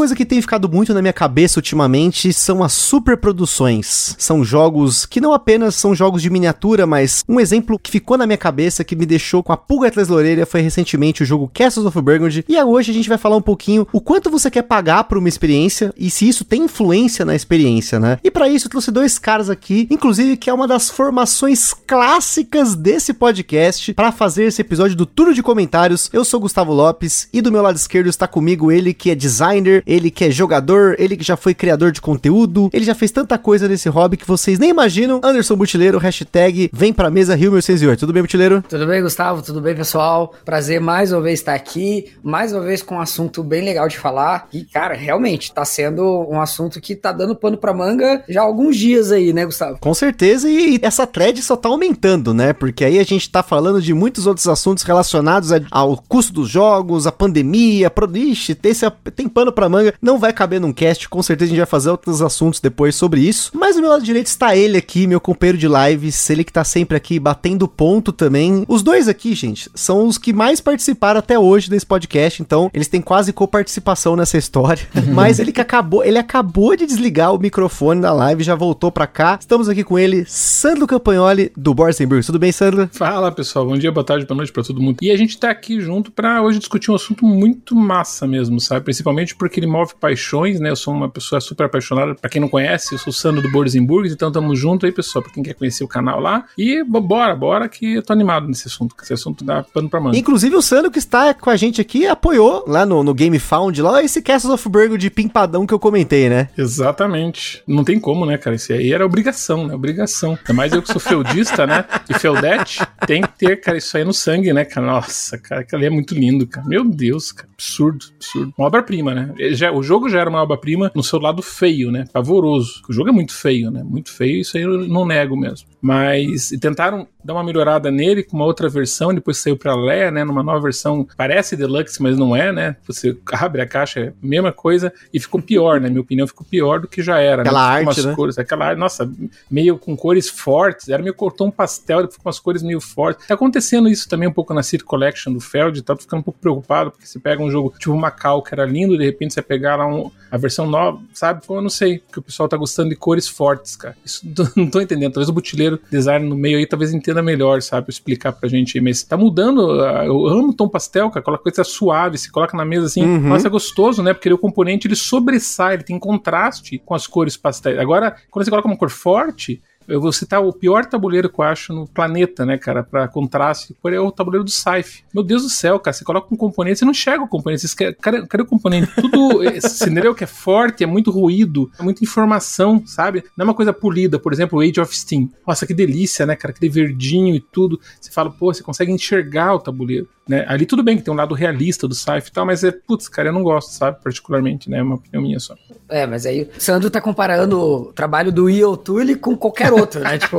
Coisa que tem ficado muito na minha cabeça ultimamente são as superproduções. São jogos que não apenas são jogos de miniatura, mas um exemplo que ficou na minha cabeça que me deixou com a pulga atrás da orelha foi recentemente o jogo Castles of Burgundy. E hoje a gente vai falar um pouquinho o quanto você quer pagar por uma experiência e se isso tem influência na experiência, né? E para isso eu trouxe dois caras aqui, inclusive que é uma das formações clássicas desse podcast para fazer esse episódio do Turno de Comentários. Eu sou Gustavo Lopes e do meu lado esquerdo está comigo ele que é designer ele que é jogador, ele que já foi criador de conteúdo, ele já fez tanta coisa nesse hobby que vocês nem imaginam. Anderson Butileiro, hashtag vem pra mesa Rio 1608. Tudo bem, Butileiro? Tudo bem, Gustavo? Tudo bem, pessoal? Prazer mais uma vez estar aqui, mais uma vez com um assunto bem legal de falar. E, cara, realmente, tá sendo um assunto que tá dando pano pra manga já há alguns dias aí, né, Gustavo? Com certeza, e essa thread só tá aumentando, né? Porque aí a gente tá falando de muitos outros assuntos relacionados ao custo dos jogos, a pandemia, pro... Ixi, tem, tem pano pra pra manga. Não vai caber num cast, com certeza a gente vai fazer outros assuntos depois sobre isso. Mas do meu lado direito está ele aqui, meu companheiro de lives, ele que tá sempre aqui batendo ponto também. Os dois aqui, gente, são os que mais participaram até hoje desse podcast, então eles têm quase coparticipação nessa história. Mas ele que acabou, ele acabou de desligar o microfone da live, já voltou pra cá. Estamos aqui com ele, Sandro Campagnoli, do Borsenburg. Tudo bem, Sandro? Fala, pessoal. Bom dia, boa tarde, boa noite pra todo mundo. E a gente tá aqui junto pra hoje discutir um assunto muito massa mesmo, sabe? Principalmente porque ele move paixões, né? Eu sou uma pessoa super apaixonada. Para quem não conhece, eu sou o Sandro do Borzenburg, então tamo junto aí, pessoal, para quem quer conhecer o canal lá. E bora, bora que eu tô animado nesse assunto, esse assunto dá pano pra manga. Inclusive o Sandro que está com a gente aqui apoiou lá no, no Game Found, lá esse Castles of Burgo de pimpadão que eu comentei, né? Exatamente. Não tem como, né, cara? Isso aí era obrigação, né? Obrigação. Ainda mais eu que sou feudista, né? E feudete, tem que ter, cara, isso aí no sangue, né, cara? Nossa, cara, ali é muito lindo, cara. Meu Deus, cara. Absurdo, absurdo. Uma obra-prima, né? Já, o jogo já era uma obra-prima no seu lado feio, né? Pavoroso. O jogo é muito feio, né? Muito feio, isso aí eu não nego mesmo. Mas tentaram dar uma melhorada nele com uma outra versão, depois saiu pra Lé, né? Numa nova versão, parece Deluxe, mas não é, né? Você abre a caixa, é a mesma coisa, e ficou pior, né? Minha opinião ficou pior do que já era. Aquela né? arte, né? Cores, aquela arte, nossa, meio com cores fortes, era meio cortou um pastel, com umas cores meio fortes. Tá acontecendo isso também um pouco na City Collection do Feld, tá ficando um pouco preocupado, porque você pega um jogo tipo Macau, que era lindo, de repente você pegar lá um, a versão nova, sabe? Eu não sei, porque o pessoal tá gostando de cores fortes, cara. Isso não tô entendendo. Talvez o butileiro design no meio aí talvez entenda melhor, sabe? Explicar pra gente. Mas tá mudando. Ah, eu amo tom pastel, cara. Aquela coisa suave, se coloca na mesa assim. Uhum. Nossa, é gostoso, né? Porque o componente ele sobressai, ele tem contraste com as cores pastéis. Agora, quando você coloca uma cor forte, eu vou citar o pior tabuleiro que eu acho no planeta, né, cara, para contraste, é o tabuleiro do Saif. Meu Deus do céu, cara, você coloca um componente, você não enxerga o componente, você quer, cadê, cadê o componente? Tudo, entendeu? Que é forte, é muito ruído, é muita informação, sabe? Não é uma coisa polida, por exemplo, Age of Steam. Nossa, que delícia, né, cara, aquele verdinho e tudo. Você fala, pô, você consegue enxergar o tabuleiro. Né? Ali tudo bem que tem um lado realista do sci e tal, mas é, putz, cara, eu não gosto, sabe? Particularmente, né? É uma opinião minha só. É, mas aí o Sandro tá comparando o trabalho do Io Tule com qualquer outro, né? tipo,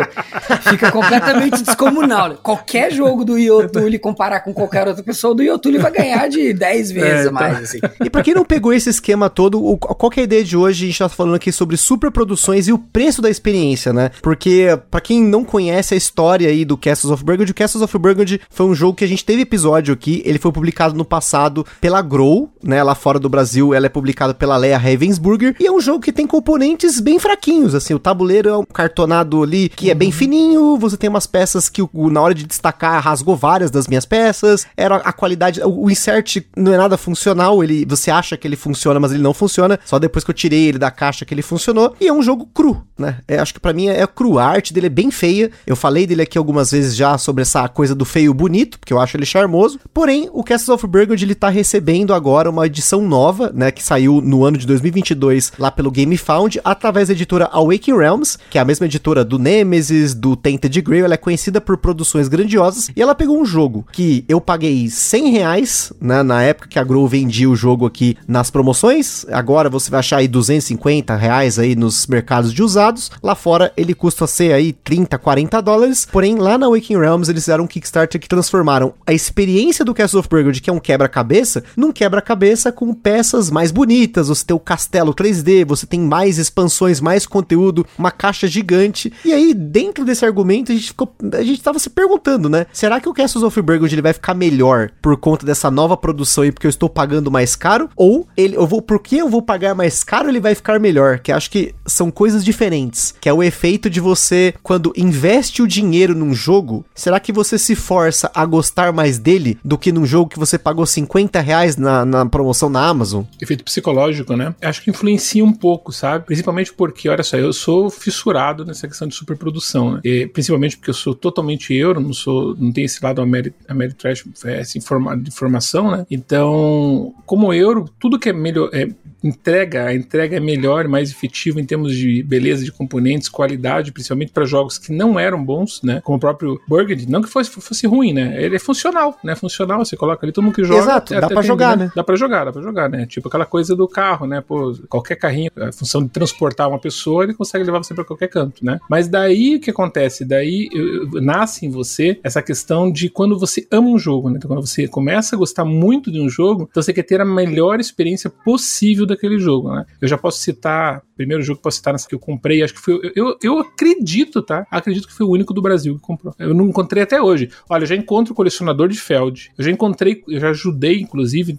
fica completamente descomunal. Né? Qualquer jogo do Io Tule comparar com qualquer outra pessoa, do Io Tule vai ganhar de 10 vezes é, tá. mais, assim. E pra quem não pegou esse esquema todo, qual que é a ideia de hoje? A gente tá falando aqui sobre superproduções e o preço da experiência, né? Porque, pra quem não conhece a história aí do Castles of Burgundy, o Castles of Burgundy foi um jogo que a gente teve episódio episódio aqui, ele foi publicado no passado pela Grow, né? Lá fora do Brasil, ela é publicada pela Leia Ravensburger. E é um jogo que tem componentes bem fraquinhos, assim. O tabuleiro é um cartonado ali que é bem uhum. fininho. Você tem umas peças que, na hora de destacar, rasgou várias das minhas peças. Era a qualidade. O, insert não é nada funcional. Ele, você acha que ele funciona, mas ele não funciona. Só depois que eu tirei ele da caixa que ele funcionou. E é um jogo cru, né? É, acho que para mim é, é cru. A arte dele é bem feia. Eu falei dele aqui algumas vezes já sobre essa coisa do feio bonito, porque eu acho ele charmoso. Porém, o Castles of Burgundy ele tá recebendo agora uma edição nova, né, que saiu no ano de 2022 lá pelo Game Found, através da editora Awakening Realms, que é a mesma editora do Nemesis, do Tainted Grail, ela é conhecida por produções grandiosas, e ela pegou um jogo que eu paguei 100 reais, né, na época que a Grow vendia o jogo aqui nas promoções, agora você vai achar aí 250 reais aí nos mercados de usados, lá fora ele custa ser aí 30, 40 dólares, porém lá na Waking Realms eles fizeram um Kickstarter que transformaram a experiência do Castle of Burgundy, que é um quebra-cabeça, num quebra-cabeça com peças mais bonitas, você tem o castelo 3D, você tem mais expansões, mais conteúdo, uma caixa gigante. E aí, dentro desse argumento, a gente ficou. A gente tava se perguntando, né? Será que o Castles of Burgundy ele vai ficar melhor por conta dessa nova produção aí, porque eu estou pagando mais caro? Ou ele, eu vou, porque eu vou pagar mais caro, ele vai ficar melhor? Que acho que são coisas diferentes. Que é o efeito de você, quando investe o dinheiro num jogo, será que você se força a gostar mais dele do que num jogo que você pagou 50 reais na, na promoção na Amazon? Efeito psicológico, né? Acho que influencia um pouco, sabe? Principalmente porque, olha só, eu sou fissurado nessa questão de superprodução, né? E, principalmente porque eu sou totalmente euro, não sou, não tenho esse lado Ameritrash, essa informa, de informação, né? Então, como euro, tudo que é melhor, é, entrega, a entrega é melhor, mais efetiva em termos de beleza de componentes, qualidade, principalmente para jogos que não eram bons, né? Como o próprio Burgundy, não que fosse, fosse ruim, né? Ele é funcional, né? Funcional, você coloca ali todo mundo que joga. Exato, dá para jogar, né? Dá para jogar, dá para jogar, né? Tipo aquela coisa do carro, né? Pô, qualquer carrinho, a função de transportar uma pessoa, ele consegue levar você para qualquer canto, né? Mas daí o que acontece? Daí nasce em você essa questão de quando você ama um jogo, né? Então, quando você começa a gostar muito de um jogo, então você quer ter a melhor experiência possível daquele jogo, né? Eu já posso citar, primeiro jogo que posso citar nessa que eu comprei, acho que foi. Eu, eu acredito, tá? Acredito que foi o único do Brasil que comprou. Eu não encontrei até hoje. Olha, eu já encontro o colecionador de Feld. Eu já encontrei, eu já ajudei, inclusive,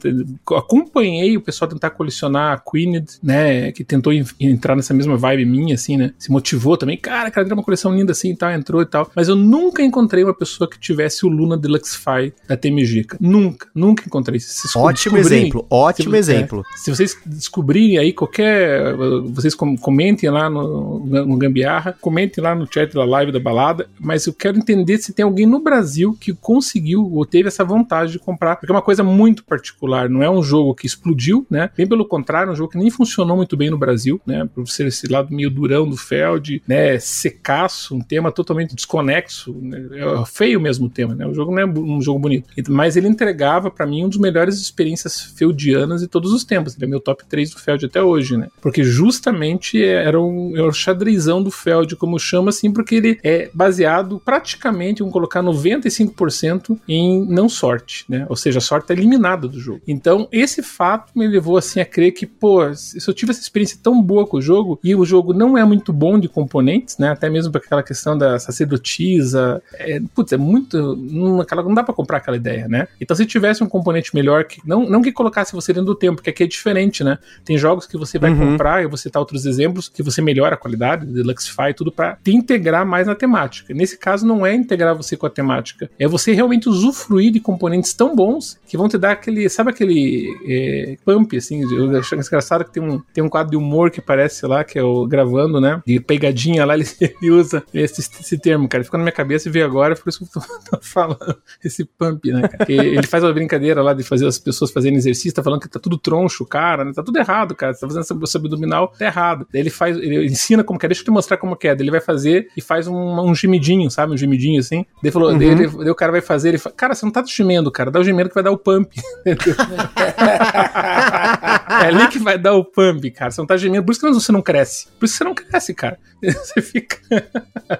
acompanhei o pessoal tentar colecionar a Queened, né? Que tentou entrar nessa mesma vibe minha, assim, né? Se motivou também. Cara, cara, era uma coleção linda assim e tal, entrou e tal. Mas eu nunca encontrei uma pessoa que tivesse o Luna Deluxe Fi da TMG. Nunca, nunca encontrei. Se ótimo exemplo, ótimo se, exemplo. É, se vocês descobrirem aí qualquer. Vocês comentem lá no, no Gambiarra, comentem lá no chat da live da balada, mas eu quero entender se tem alguém no Brasil que conseguiu ou teve essa vontade de comprar, porque é uma coisa muito particular, não é um jogo que explodiu, né? Bem pelo contrário, é um jogo que nem funcionou muito bem no Brasil, né? Por ser esse lado meio durão do Feld, né? Secaço, um tema totalmente desconexo, né? é feio mesmo o tema, né? O jogo não é um jogo bonito, mas ele entregava para mim um dos melhores experiências feldianas de todos os tempos. Ele é meu top 3 do Feld até hoje, né? Porque justamente era um, um xadrezão do Feld, como chama assim, porque ele é baseado praticamente, vamos colocar 95% em não sorte, né? Ou seja, a sorte é eliminada do jogo. Então, esse fato me levou assim a crer que, pô, se eu tive essa experiência tão boa com o jogo e o jogo não é muito bom de componentes, né? Até mesmo para aquela questão da sacerdotisa, é, putz, é muito, não, aquela, não dá para comprar aquela ideia, né? Então, se tivesse um componente melhor que não, não que colocasse você dentro do tempo, porque aqui é diferente, né? Tem jogos que você vai uhum. comprar, eu vou citar outros exemplos, que você melhora a qualidade, Deluxify, tudo para te integrar mais na temática. Nesse caso, não é integrar você com a temática, é você realmente usufruir de componentes tão bons que vão te dar aquele, sabe aquele é, pump, assim, eu acho engraçado que tem um, tem um quadro de humor que aparece lá, que é o gravando, né, de pegadinha lá, ele, ele usa esse, esse termo, cara, ficou na minha cabeça e veio agora, por isso que eu tô, tô falando, esse pump, né, cara. ele faz uma brincadeira lá de fazer as pessoas fazerem exercício, tá falando que tá tudo troncho, cara, né, tá tudo errado, cara, você tá fazendo essa abdominal, tá errado. Daí ele faz, ele ensina como que é, deixa eu te mostrar como que é, daí ele vai fazer e faz um, um gemidinho, sabe, um gemidinho assim, daí falou, uhum. daí, ele, daí o cara vai fazer, ele fala, cara, você não tá gemendo, cara, dá o gemendo que vai dar o pump. é ali que vai dar o pump, cara. Você não tá gemendo. Por isso que você não cresce. Por isso que você não cresce, cara. Você fica.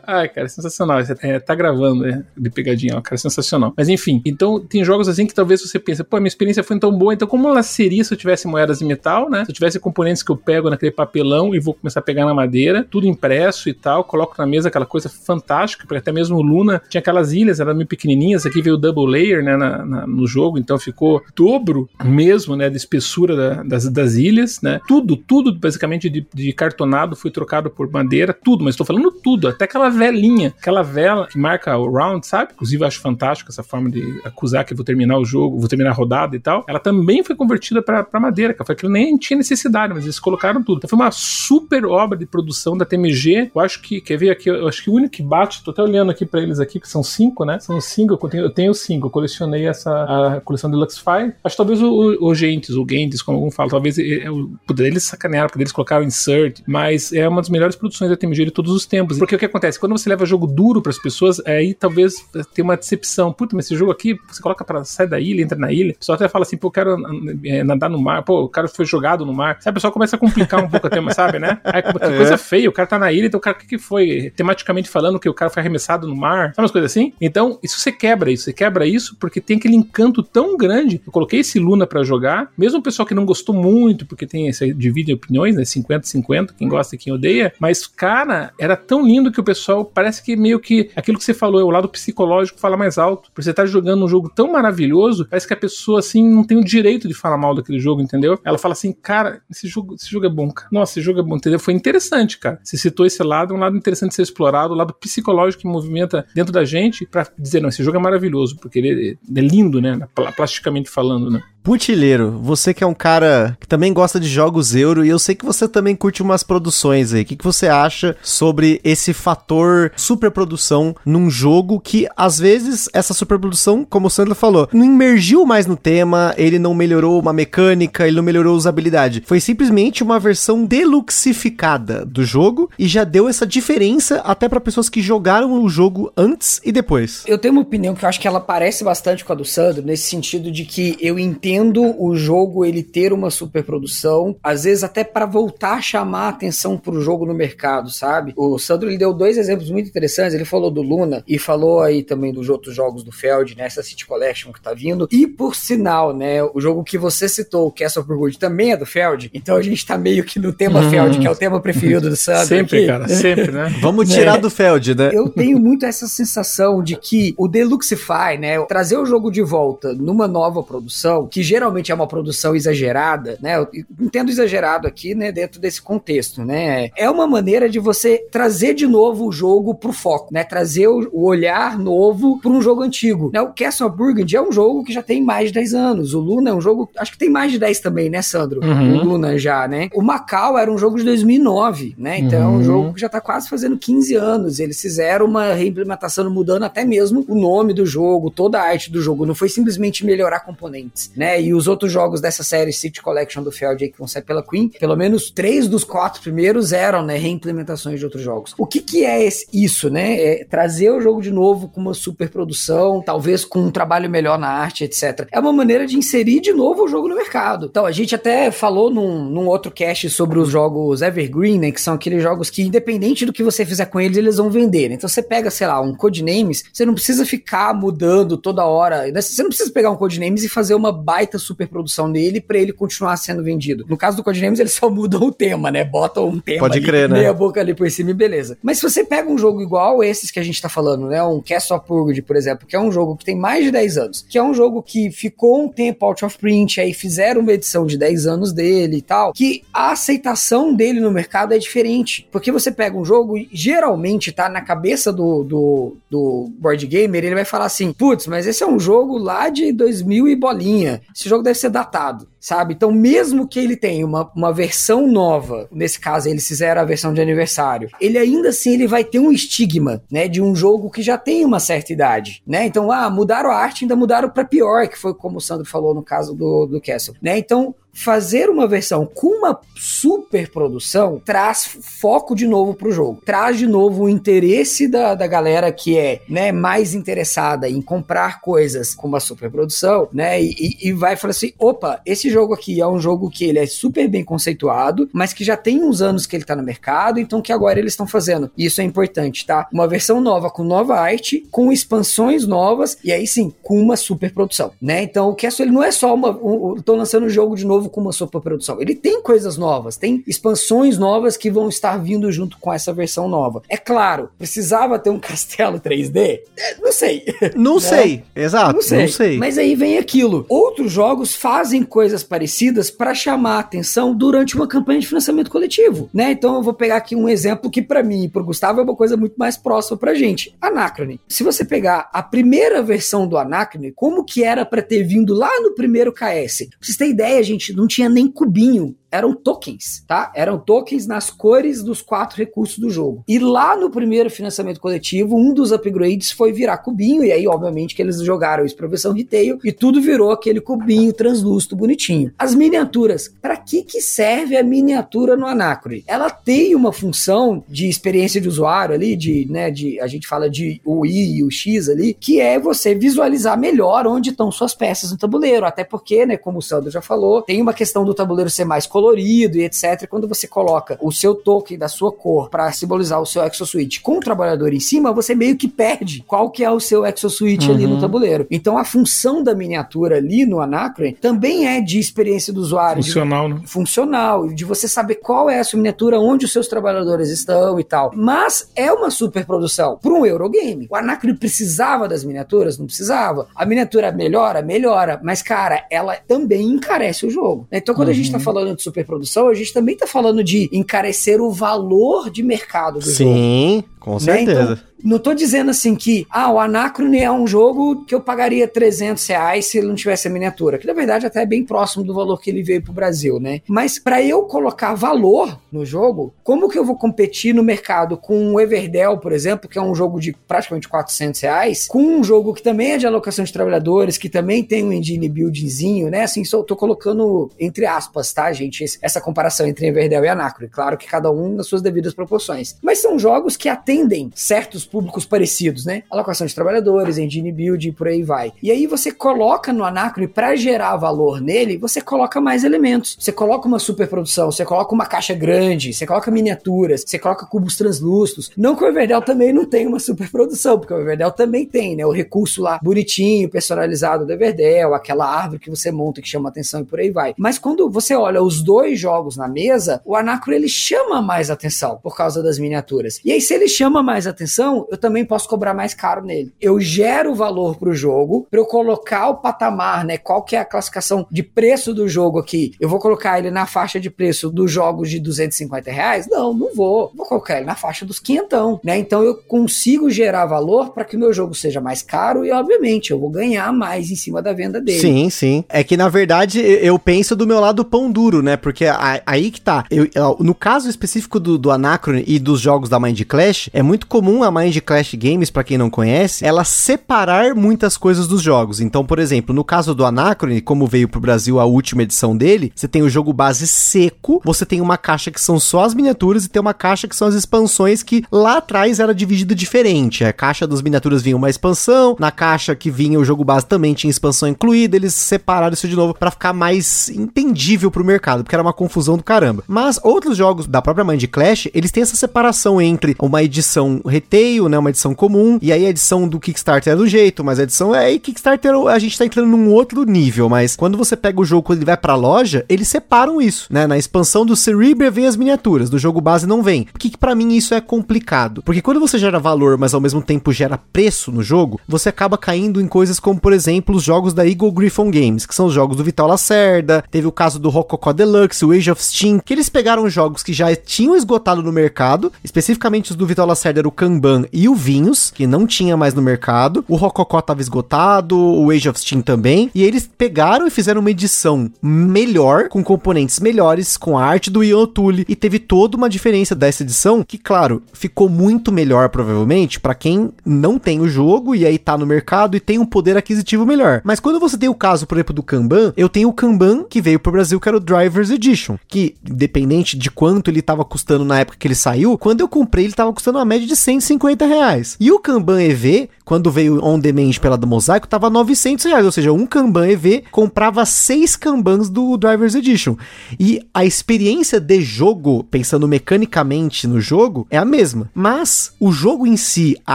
Ai, cara, sensacional. Você é, tá gravando é, de pegadinha, ó, cara, sensacional. Mas enfim, então tem jogos assim que talvez você pense, pô, minha experiência foi tão boa, então como ela seria se eu tivesse moedas de metal, né? Se eu tivesse componentes que eu pego naquele papelão e vou começar a pegar na madeira, tudo impresso e tal, coloco na mesa aquela coisa fantástica, porque até mesmo o Luna tinha aquelas ilhas, eram meio pequenininhas, aqui veio o double layer, né, na, na, no jogo, então ficou dobro mesmo, né, de espessura da, das, das ilhas, né? Tudo, tudo basicamente de, de cartonado foi trocado por madeira, tudo, mas estou falando tudo, até aquela velinha, aquela vela que marca o round, sabe? Inclusive eu acho fantástico essa forma de acusar que eu vou terminar o jogo, vou terminar a rodada e tal. Ela também foi convertida para madeira, que foi aquele nem tinha necessidade, mas eles colocaram tudo. Então foi uma super obra de produção da TMG. Eu acho que, quer ver aqui, eu acho que o único que bate, tô até olhando aqui para eles aqui, que são cinco, né? São cinco, eu tenho, eu tenho cinco, eu colecionei essa a coleção Deluxe Fire. Acho que talvez o, o, o Gentes, o Gentes, como algum fala, talvez é, é, poder eles sacanearam, porque eles colocaram insert, mas é uma das melhores produções da TMG de todos os tempos. Porque o que acontece? Quando você leva jogo duro para as pessoas, aí talvez tenha uma decepção. Puta, mas esse jogo aqui, você coloca para sair da ilha, entra na ilha, o pessoal até fala assim, pô, eu quero é, nadar no mar, pô, o cara foi jogado no mar. Sabe, o pessoal começa a complicar um pouco o tema, sabe, né? Aí, que coisa é. feia, o cara tá na ilha, então o cara, o que, que foi? Tematicamente falando que o cara foi arremessado no mar, sabe umas coisas assim? Então, isso você quebra isso, você quebra isso porque tem aquele encanto tão grande. Eu coloquei esse Luna para jogar, mesmo o pessoal que não gostou muito, porque tem esse divide opiniões, né? 50-50, quem gosta e quem odeia, mas, cara, era tão lindo que o pessoal parece que meio que aquilo que você falou é o lado psicológico fala mais alto. Por você estar tá jogando um jogo tão maravilhoso, parece que a pessoa assim não tem o direito de falar mal daquele jogo, entendeu? Ela fala assim, cara, esse jogo, esse jogo é bom, cara. Nossa, esse jogo é bom, entendeu? Foi interessante, cara. Você citou esse lado, um lado interessante de ser explorado, o lado psicológico que movimenta dentro da gente para dizer, não, esse jogo é maravilhoso, porque ele é lindo, né? Plasticamente falando, né? Putileiro, você que é um cara que também gosta de jogos euro e eu sei que você também curte umas produções aí. O que, que você acha sobre esse fator superprodução num jogo que, às vezes, essa superprodução, como o Sandro falou, não emergiu mais no tema, ele não melhorou uma mecânica, ele não melhorou usabilidade. Foi simplesmente uma versão deluxificada do jogo e já deu essa diferença até para pessoas que jogaram o jogo antes e depois. Eu tenho uma opinião que eu acho que ela parece bastante com a do Sandro, nesse sentido de que eu entendo entendo o jogo ele ter uma superprodução, às vezes até para voltar a chamar a atenção pro jogo no mercado, sabe? O Sandro ele deu dois exemplos muito interessantes, ele falou do Luna e falou aí também dos outros jogos do Feld, né, essa City Collection que tá vindo. E por sinal, né, o jogo que você citou, o Castle of Good, também é do Feld, então a gente tá meio que no tema uhum. Feld, que é o tema preferido do Sandro. Sempre, aqui. cara, sempre, né? Vamos tirar é. do Feld, né? Eu tenho muito essa sensação de que o Deluxify, né, trazer o jogo de volta numa nova produção, que geralmente é uma produção exagerada, né? Eu entendo exagerado aqui, né, dentro desse contexto, né? É uma maneira de você trazer de novo o jogo pro foco, né? Trazer o, olhar novo para um jogo antigo. Né? O Castle of Burgundy é um jogo que já tem mais de 10 anos. O Luna é um jogo, acho que tem mais de 10 também, né, Sandro? Uhum. O Luna já, né? O Macau era um jogo de 2009, né? Então uhum. é um jogo que já tá quase fazendo 15 anos. Eles fizeram uma reimplementação mudando até mesmo o nome do jogo, toda a arte do jogo. Não foi simplesmente melhorar componentes, né? Né? E os outros jogos dessa série City Collection do Feld que vão sair pela Queen, pelo menos três dos quatro primeiros eram, né, reimplementações de outros jogos. O que que é esse, isso, né? É trazer o jogo de novo com uma super produção, talvez com um trabalho melhor na arte, etc. É uma maneira de inserir de novo o jogo no mercado. Então, a gente até falou num, num outro cast sobre os jogos Evergreen, né, que são aqueles jogos que, independente do que você fizer com eles, eles vão vender. Né? Então, você pega, sei lá, um Codenames, você não precisa ficar mudando toda hora. Né? Você não precisa pegar um Codenames e fazer uma baita baita superprodução nele para ele continuar sendo vendido. No caso do Codenames, eles só mudam o tema, né? Botam um tema Pode ali, crer, né? meia boca ali por cima e beleza. Mas se você pega um jogo igual esses que a gente tá falando, né? Um Castle of Purge, por exemplo, que é um jogo que tem mais de 10 anos, que é um jogo que ficou um tempo out of print, aí fizeram uma edição de 10 anos dele e tal, que a aceitação dele no mercado é diferente. Porque você pega um jogo e geralmente tá na cabeça do, do, do board gamer, ele vai falar assim, putz, mas esse é um jogo lá de 2000 e bolinha esse jogo deve ser datado, sabe? Então, mesmo que ele tenha uma, uma versão nova, nesse caso eles fizeram a versão de aniversário, ele ainda assim ele vai ter um estigma, né, de um jogo que já tem uma certa idade, né? Então, ah, mudaram a arte, ainda mudaram para pior, que foi como o Sandro falou no caso do, do Castle, né? Então, fazer uma versão com uma super produção traz foco de novo pro jogo. Traz de novo o interesse da, da galera que é né, mais interessada em comprar coisas com uma super produção, né? E, e vai falar assim: opa, esse jogo aqui é um jogo que ele é super bem conceituado, mas que já tem uns anos que ele tá no mercado, então que agora eles estão fazendo. Isso é importante, tá? Uma versão nova com nova arte, com expansões novas, e aí sim, com uma super produção, né? Então o Castle ele não é só uma. Um, um, tô lançando um jogo de novo com uma superprodução. Ele tem coisas novas, tem expansões novas que vão estar vindo junto com essa versão nova. É claro, precisava ter um castelo 3D? É, não sei. Não, sei, exato. Não sei. não sei. Mas aí vem aquilo. Outros jogos fazem coisas coisas parecidas para chamar a atenção durante uma campanha de financiamento coletivo, né? Então eu vou pegar aqui um exemplo que para mim e pro Gustavo é uma coisa muito mais próxima pra gente. Anacrone. Se você pegar a primeira versão do Anacrone, como que era para ter vindo lá no primeiro KS? Pra vocês terem ideia, gente, não tinha nem cubinho eram tokens, tá? Eram tokens nas cores dos quatro recursos do jogo. E lá no primeiro financiamento coletivo, um dos upgrades foi virar cubinho, e aí, obviamente, que eles jogaram isso pra versão retail, e tudo virou aquele cubinho translúcido bonitinho. As miniaturas, para que que serve a miniatura no Anacrone? Ela tem uma função de experiência de usuário ali, de, né, de, a gente fala de o I e o X ali, que é você visualizar melhor onde estão suas peças no tabuleiro, até porque, né, como o Sandro já falou, tem uma questão do tabuleiro ser mais colorido e etc. Quando você coloca o seu token da sua cor para simbolizar o seu exosuite com o trabalhador em cima, você meio que perde qual que é o seu exosuite uhum. ali no uhum. tabuleiro. Então a função da miniatura ali no Anacron também é de experiência do usuário. Funcional, de, né? Funcional, de você saber qual é a sua miniatura, onde os seus trabalhadores estão e tal. Mas é uma super produção para um Eurogame. O Anacron precisava das miniaturas? Não precisava. A miniatura melhora? Melhora. Mas, cara, ela também encarece o jogo. Então, quando uhum. a gente tá uhum. falando de superprodução, a gente também tá falando de encarecer o valor de mercado do Sim, jogo. Com certeza. Né? Então, não tô dizendo assim que, ah, o Anacrone é um jogo que eu pagaria 300 reais se ele não tivesse a miniatura, que na verdade até é bem próximo do valor que ele veio pro Brasil, né? Mas para eu colocar valor no jogo, como que eu vou competir no mercado com o Everdell, por exemplo, que é um jogo de praticamente 400 reais, com um jogo que também é de alocação de trabalhadores, que também tem um engine buildingzinho, né? Assim, só tô colocando entre aspas, tá, gente? Essa comparação entre Everdell e Anacrone. Claro que cada um nas suas devidas proporções. Mas são jogos que atendem certos públicos parecidos, né? Alocação de trabalhadores, engine build e por aí vai. E aí você coloca no Anacron para gerar valor nele, você coloca mais elementos. Você coloca uma superprodução, você coloca uma caixa grande, você coloca miniaturas, você coloca cubos translúcidos. Não que o Everdell também não tenha uma superprodução, porque o Everdell também tem, né? O recurso lá bonitinho, personalizado do Everdell, aquela árvore que você monta que chama atenção e por aí vai. Mas quando você olha os dois jogos na mesa, o Anacron ele chama mais atenção por causa das miniaturas. E aí se ele chama mais atenção, eu também posso cobrar mais caro nele. Eu gero valor para o jogo, para eu colocar o patamar, né? Qual que é a classificação de preço do jogo aqui? Eu vou colocar ele na faixa de preço dos jogos de 250 reais? Não, não vou. Vou colocar ele na faixa dos quinhentão, né? Então eu consigo gerar valor para que o meu jogo seja mais caro e, obviamente, eu vou ganhar mais em cima da venda dele. Sim, sim. É que, na verdade, eu penso do meu lado pão duro, né? Porque aí que tá. Eu, no caso específico do, do Anacron e dos jogos da Mind Clash, é muito comum a Mind Clash Games, para quem não conhece, ela separar muitas coisas dos jogos. Então, por exemplo, no caso do Anacrone, como veio pro Brasil a última edição dele, você tem o jogo base seco, você tem uma caixa que são só as miniaturas e tem uma caixa que são as expansões que lá atrás era dividida diferente. A caixa das miniaturas vinha uma expansão, na caixa que vinha o jogo base também tinha expansão incluída, eles separaram isso de novo para ficar mais entendível pro mercado, porque era uma confusão do caramba. Mas outros jogos da própria Mind Clash, eles têm essa separação entre uma edição retail né? Uma edição comum. E aí a edição do Kickstarter é do jeito, mas a edição é aí Kickstarter a gente tá entrando num outro nível. Mas quando você pega o jogo, quando ele vai pra loja, eles separam isso, né? Na expansão do Cerebria vem as miniaturas, do jogo base não vem. Por que, que para mim isso é complicado? Porque quando você gera valor, mas ao mesmo tempo gera preço no jogo, você acaba caindo em coisas como, por exemplo, os jogos da Eagle Griffon Games, que são os jogos do Vital Lacerda, teve o caso do Rococó Deluxe, o Age of Steam, que eles pegaram jogos que já tinham esgotado no mercado, especificamente os do Vital Lacerda era o Kanban e o Vinhos, que não tinha mais no mercado. O Rococó tava esgotado, o Age of Steam também. E eles pegaram e fizeram uma edição melhor, com componentes melhores, com a arte do Ian O'Toole. E teve toda uma diferença dessa edição, que, claro, ficou muito melhor, provavelmente, para quem não tem o jogo e aí tá no mercado e tem um poder aquisitivo melhor. Mas quando você tem o caso, por exemplo, do Kanban, eu tenho o Kanban que veio pro Brasil, que era o Drivers Edition. Que, independente de quanto ele tava custando na época que ele saiu, quando eu comprei, ele tava custando uma média de 150 150 reais. E o Kanban EV, quando veio on demand pela do Mosaico, tava 900 reais. Ou seja, um Kanban EV comprava seis Kanbans do Drivers Edition. E a experiência de jogo, pensando mecanicamente no jogo, é a mesma. Mas o jogo em si, a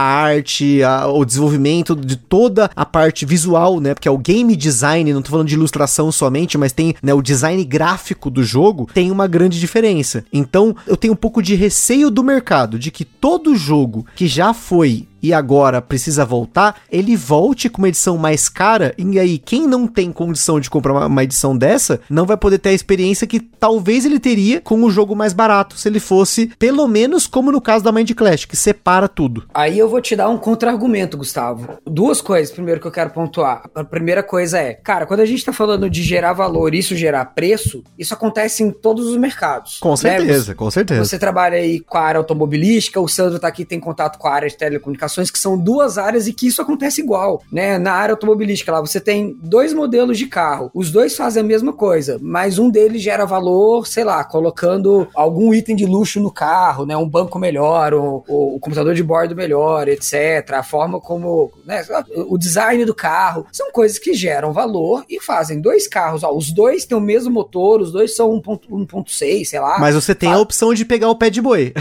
arte, a, o desenvolvimento de toda a parte visual, né? Porque é o game design, não tô falando de ilustração somente, mas tem né, o design gráfico do jogo, tem uma grande diferença. Então, eu tenho um pouco de receio do mercado, de que todo jogo que já foi e agora precisa voltar, ele volte com uma edição mais cara, e aí quem não tem condição de comprar uma, uma edição dessa, não vai poder ter a experiência que talvez ele teria com o jogo mais barato, se ele fosse, pelo menos como no caso da Mind Clash, que separa tudo. Aí eu vou te dar um contra-argumento, Gustavo. Duas coisas, primeiro, que eu quero pontuar. A primeira coisa é, cara, quando a gente tá falando de gerar valor e isso gerar preço, isso acontece em todos os mercados. Com certeza, né? com certeza. Você trabalha aí com a área automobilística, o Sandro tá aqui, tem contato com a área de telecomunicações, que são duas áreas e que isso acontece igual, né? Na área automobilística lá, você tem dois modelos de carro, os dois fazem a mesma coisa, mas um deles gera valor, sei lá, colocando algum item de luxo no carro, né? Um banco melhor, o, computador de bordo melhor, etc. A forma como, né? O design do carro, são coisas que geram valor e fazem dois carros, ó, os dois têm o mesmo motor, os dois são 1.6, sei lá. Mas você tem a opção de pegar o pé de boi.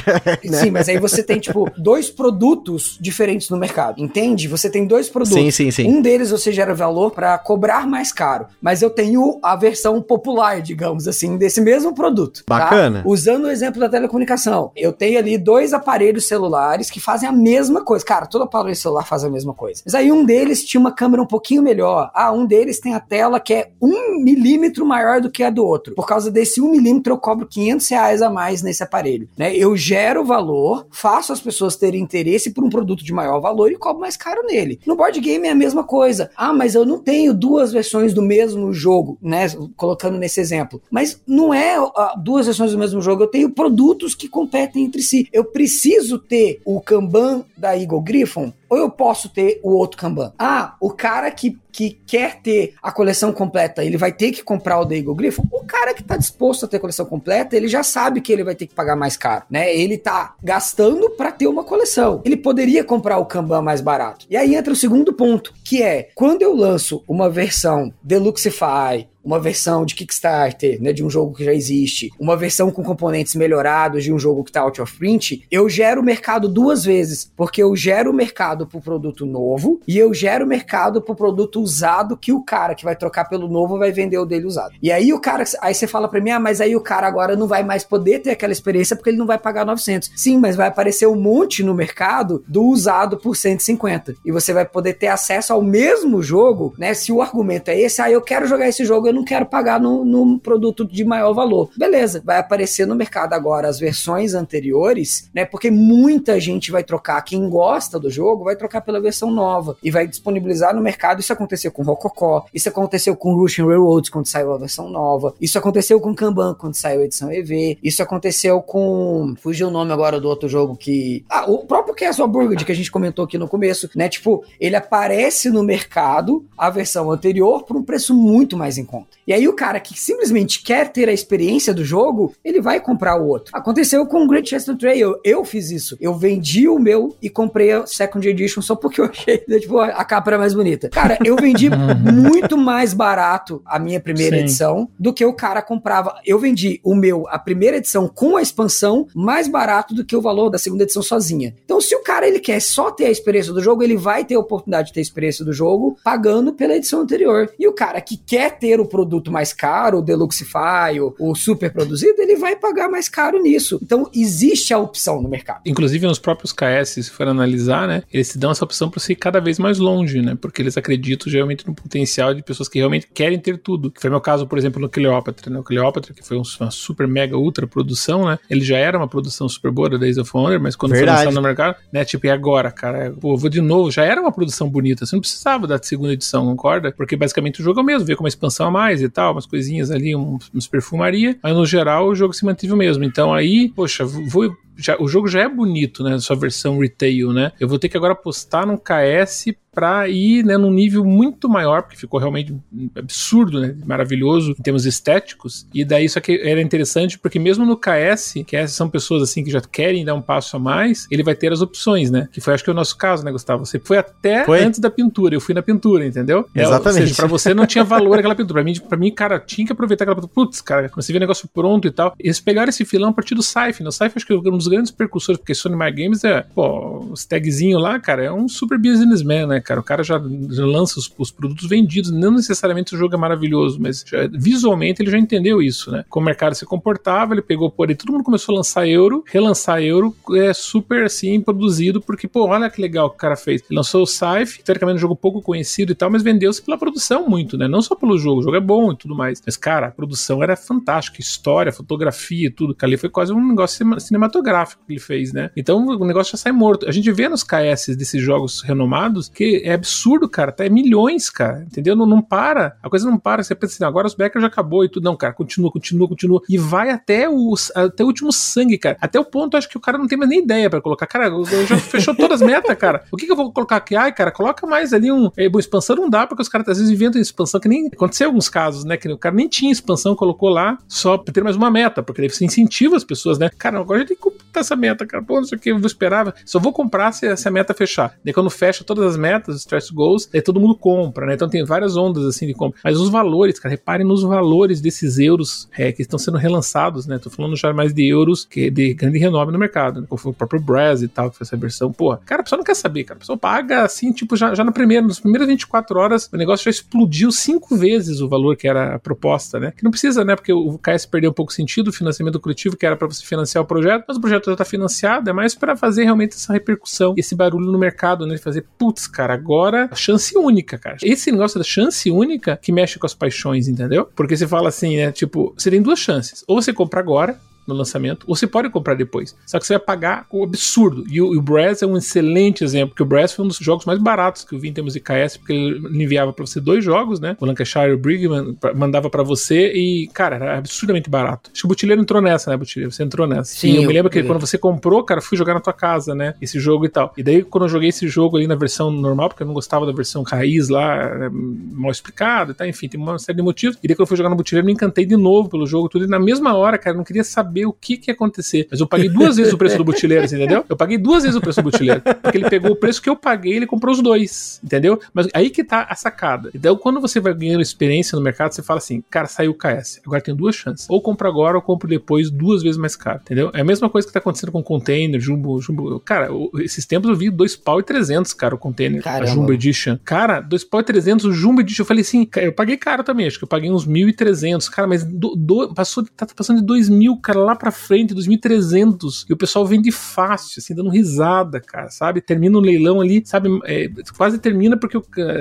né? Sim, mas aí você tem, tipo, dois produtos diferentes no mercado, entende? Você tem dois produtos. Sim, sim, sim. Um deles você gera valor para cobrar mais caro, mas eu tenho a versão popular, digamos assim, desse mesmo produto. Tá? Bacana. Tá? Usando o exemplo da telecomunicação, eu tenho ali dois aparelhos celulares que fazem a mesma coisa. Cara, todo aparelho celular faz a mesma coisa. Mas aí um deles tinha uma câmera um pouquinho melhor. Ah, um deles tem a tela que é um milímetro maior do que a do outro. Por causa desse um milímetro, eu cobro 500 reais a mais nesse aparelho. Né? Eu gero valor, faço as pessoas terem interesse por um produto de maior valor e cobro mais caro nele. No board game é a mesma coisa. Ah, mas eu não tenho duas versões do mesmo jogo, né? Colocando nesse exemplo. Mas não é uh, duas versões do mesmo jogo, eu tenho produtos que competem entre si. Eu preciso ter o Kanban da Eagle Griffon ou eu posso ter o outro Kanban? Ah, o cara que, que quer ter a coleção completa, ele vai ter que comprar o da Griffon? O cara que tá disposto a ter a coleção completa, ele já sabe que ele vai ter que pagar mais caro, né? Ele tá gastando para ter uma coleção. Ele poderia comprar o Kanban mais barato. E aí entra o segundo ponto, que é, quando eu lanço uma versão Deluxify, uma versão de Kickstarter, né, de um jogo que já existe, uma versão com componentes melhorados de um jogo que está out of print, eu gero o mercado duas vezes, porque eu gero o mercado para o produto novo e eu gero o mercado para o produto usado que o cara que vai trocar pelo novo vai vender o dele usado. E aí o cara, aí você fala para mim, ah, mas aí o cara agora não vai mais poder ter aquela experiência porque ele não vai pagar 900. Sim, mas vai aparecer um monte no mercado do usado por 150 e você vai poder ter acesso ao mesmo jogo, né? Se o argumento é esse, ah, eu quero jogar esse jogo, eu não quero pagar no, no produto de maior valor. Beleza, vai aparecer no mercado agora as versões anteriores, né? Porque muita gente vai trocar, quem gosta do jogo vai trocar pela versão nova e vai disponibilizar no mercado. Isso aconteceu com Rococó, isso aconteceu com Russian Railroads quando saiu a versão nova, isso aconteceu com Kanban quando saiu a edição EV, isso aconteceu com. Fugiu o nome agora do outro jogo que. Ah, o próprio Castle Burgundy que a gente comentou aqui no começo, né? Tipo, ele aparece no mercado a versão anterior por um preço muito mais em conta. E aí o cara que simplesmente quer ter a experiência do jogo, ele vai comprar o outro. Aconteceu com o Great Chester Trail. Eu fiz isso. Eu vendi o meu e comprei a Second Edition só porque eu achei, né, tipo, a capa era mais bonita. Cara, eu vendi muito mais barato a minha primeira Sim. edição do que o cara comprava. Eu vendi o meu, a primeira edição com a expansão, mais barato do que o valor da segunda edição sozinha. Então, se o cara ele quer só ter a experiência do jogo, ele vai ter a oportunidade de ter a experiência do jogo pagando pela edição anterior. E o cara que quer ter o produto mais caro, o Deluxify, o, o super produzido, ele vai pagar mais caro nisso. Então, existe a opção no mercado. Inclusive, nos próprios KS, se for analisar, né, eles te dão essa opção para você ir cada vez mais longe, né, porque eles acreditam geralmente no potencial de pessoas que realmente querem ter tudo. Que foi meu caso, por exemplo, no Cleópatra, né, o Cleópatra, que foi uma super mega ultra produção, né, ele já era uma produção super boa da Days of Wonder, mas quando Verdade. foi lançado no mercado, né, tipo, e agora, cara, pô, vou de novo, já era uma produção bonita, você não precisava da segunda edição, concorda? Porque basicamente o jogo é o mesmo, veio com uma expansão mais e tal, umas coisinhas ali, uns, uns perfumaria, mas no geral o jogo se manteve o mesmo. Então aí, poxa, vou já, o jogo já é bonito, né? Sua versão retail, né? Eu vou ter que agora apostar num KS para ir né, num nível muito maior, porque ficou realmente absurdo, né, maravilhoso em termos estéticos. E daí isso aqui era interessante, porque mesmo no KS, que são pessoas assim que já querem dar um passo a mais, ele vai ter as opções, né? Que foi acho que o nosso caso, né, Gustavo? Você foi até foi. antes da pintura, eu fui na pintura, entendeu? Exatamente. É, ou seja, pra você não tinha valor aquela pintura. Pra mim, pra mim, cara, tinha que aproveitar aquela pintura. Putz, cara, quando você vê negócio pronto e tal. Eles pegaram esse filão a partir do Scythe, né? O Scythe acho que é um dos grandes percussores, porque Sony My Games é, pô, os tagzinho lá, cara, é um super businessman, né, cara? O cara já, já lança os, os, produtos vendidos, não necessariamente o jogo é maravilhoso, mas já, visualmente ele já entendeu isso, né? Como o mercado se comportava, ele pegou por aí, todo mundo começou a lançar euro, relançar euro é super assim produzido, porque, pô, olha que legal que o cara fez. Ele lançou o Scythe, teoricamente um jogo pouco conhecido e tal, mas vendeu-se pela produção muito, né? Não só pelo jogo, o jogo é bom e tudo mais. Mas, cara, a produção era fantástica, história, fotografia, tudo. Ali foi quase um negócio cinematográfico que ele fez, né? Então o negócio já sai morto. A gente vê nos KS desses jogos renomados que é absurdo, cara. Tá é milhões, cara. Entendeu? Não, não para. A coisa não para. Você pensa assim, agora os Becker já acabou e tudo. Não, cara, continua, continua, continua. E vai até o, até o último sangue, cara. Até o ponto, acho que o cara não tem mais nem ideia para colocar. Cara, já fechou todas as metas, cara. O que, que eu vou colocar aqui? Ai, cara, coloca mais ali um. É, bom, expansão não dá, porque os caras às vezes inventam expansão que nem. Aconteceu alguns casos, né? Que o cara nem tinha expansão, colocou lá só pra ter mais uma meta, porque daí você incentiva as pessoas, né? Cara, agora a gente tem que completar essa meta, cara. Pô, não sei o que, eu vou esperar. Só vou comprar se, se a meta fechar. Daí quando fecha todas as metas, os stress goals, daí todo mundo compra, né? Então tem várias ondas assim de compra. Mas os valores, cara, reparem nos valores desses euros é, que estão sendo relançados, né? Tô falando já mais de euros que de grande renome no mercado, né? Como foi o próprio Brass e tal, que foi essa versão. Pô, cara, a pessoa não quer saber, cara. A pessoa paga assim, tipo, já, já na primeira, nas primeiras 24 horas, o negócio já explodiu cinco vezes o valor que era a proposta, né? Que não precisa, né? Porque o KS perdeu um pouco sentido, o financiamento coletivo, que era para você financiar o projeto, mas o projeto já está financiado, é mais para fazer realmente essa repercussão, esse barulho no mercado, né? Fazer, putz, cara, agora chance única, cara. Esse negócio da chance única que mexe com as paixões, entendeu? Porque você fala assim, né? Tipo, você tem duas chances. Ou você compra agora, no lançamento, ou você pode comprar depois. Só que você vai pagar o absurdo. E o, o Brass é um excelente exemplo, porque o Brass foi um dos jogos mais baratos que eu vi em termos de KS, porque ele enviava para você dois jogos, né? O Lancashire e o Brigman mandava para você e, cara, era absurdamente barato. Acho que o Butileiro entrou nessa, né, Butileiro? Você entrou nessa. Sim, e eu, eu me lembro que quando você comprou, cara, fui jogar na tua casa, né? Esse jogo e tal. E daí, quando eu joguei esse jogo ali na versão normal, porque eu não gostava da versão raiz lá, mal explicado e tal, enfim, tem uma série de motivos. E daí, quando eu fui jogar no Butileiro, me encantei de novo pelo jogo, tudo. E na mesma hora, cara, eu não queria saber o que que ia acontecer. Mas eu paguei duas vezes o preço do butileiro, entendeu? Eu paguei duas vezes o preço do butileiro. Porque ele pegou o preço que eu paguei ele comprou os dois, entendeu? Mas aí que tá a sacada. Então, quando você vai ganhando experiência no mercado, você fala assim, cara, saiu o KS. Agora tem duas chances. Ou compro agora ou compro depois duas vezes mais caro, entendeu? É a mesma coisa que tá acontecendo com o container, Jumbo, Jumbo. Cara, esses tempos eu vi dois pau e trezentos, cara, o container, Caramba. a Jumbo Edition. Cara, dois pau e trezentos, o Jumbo Edition. Eu falei assim, eu paguei caro também, acho que eu paguei uns mil e trezentos. Cara, mas do, do, passou, tá passando de dois mil, cara, lá pra frente, 2.300. E o pessoal vende fácil, assim, dando risada, cara, sabe? Termina o um leilão ali, sabe? É, quase termina porque,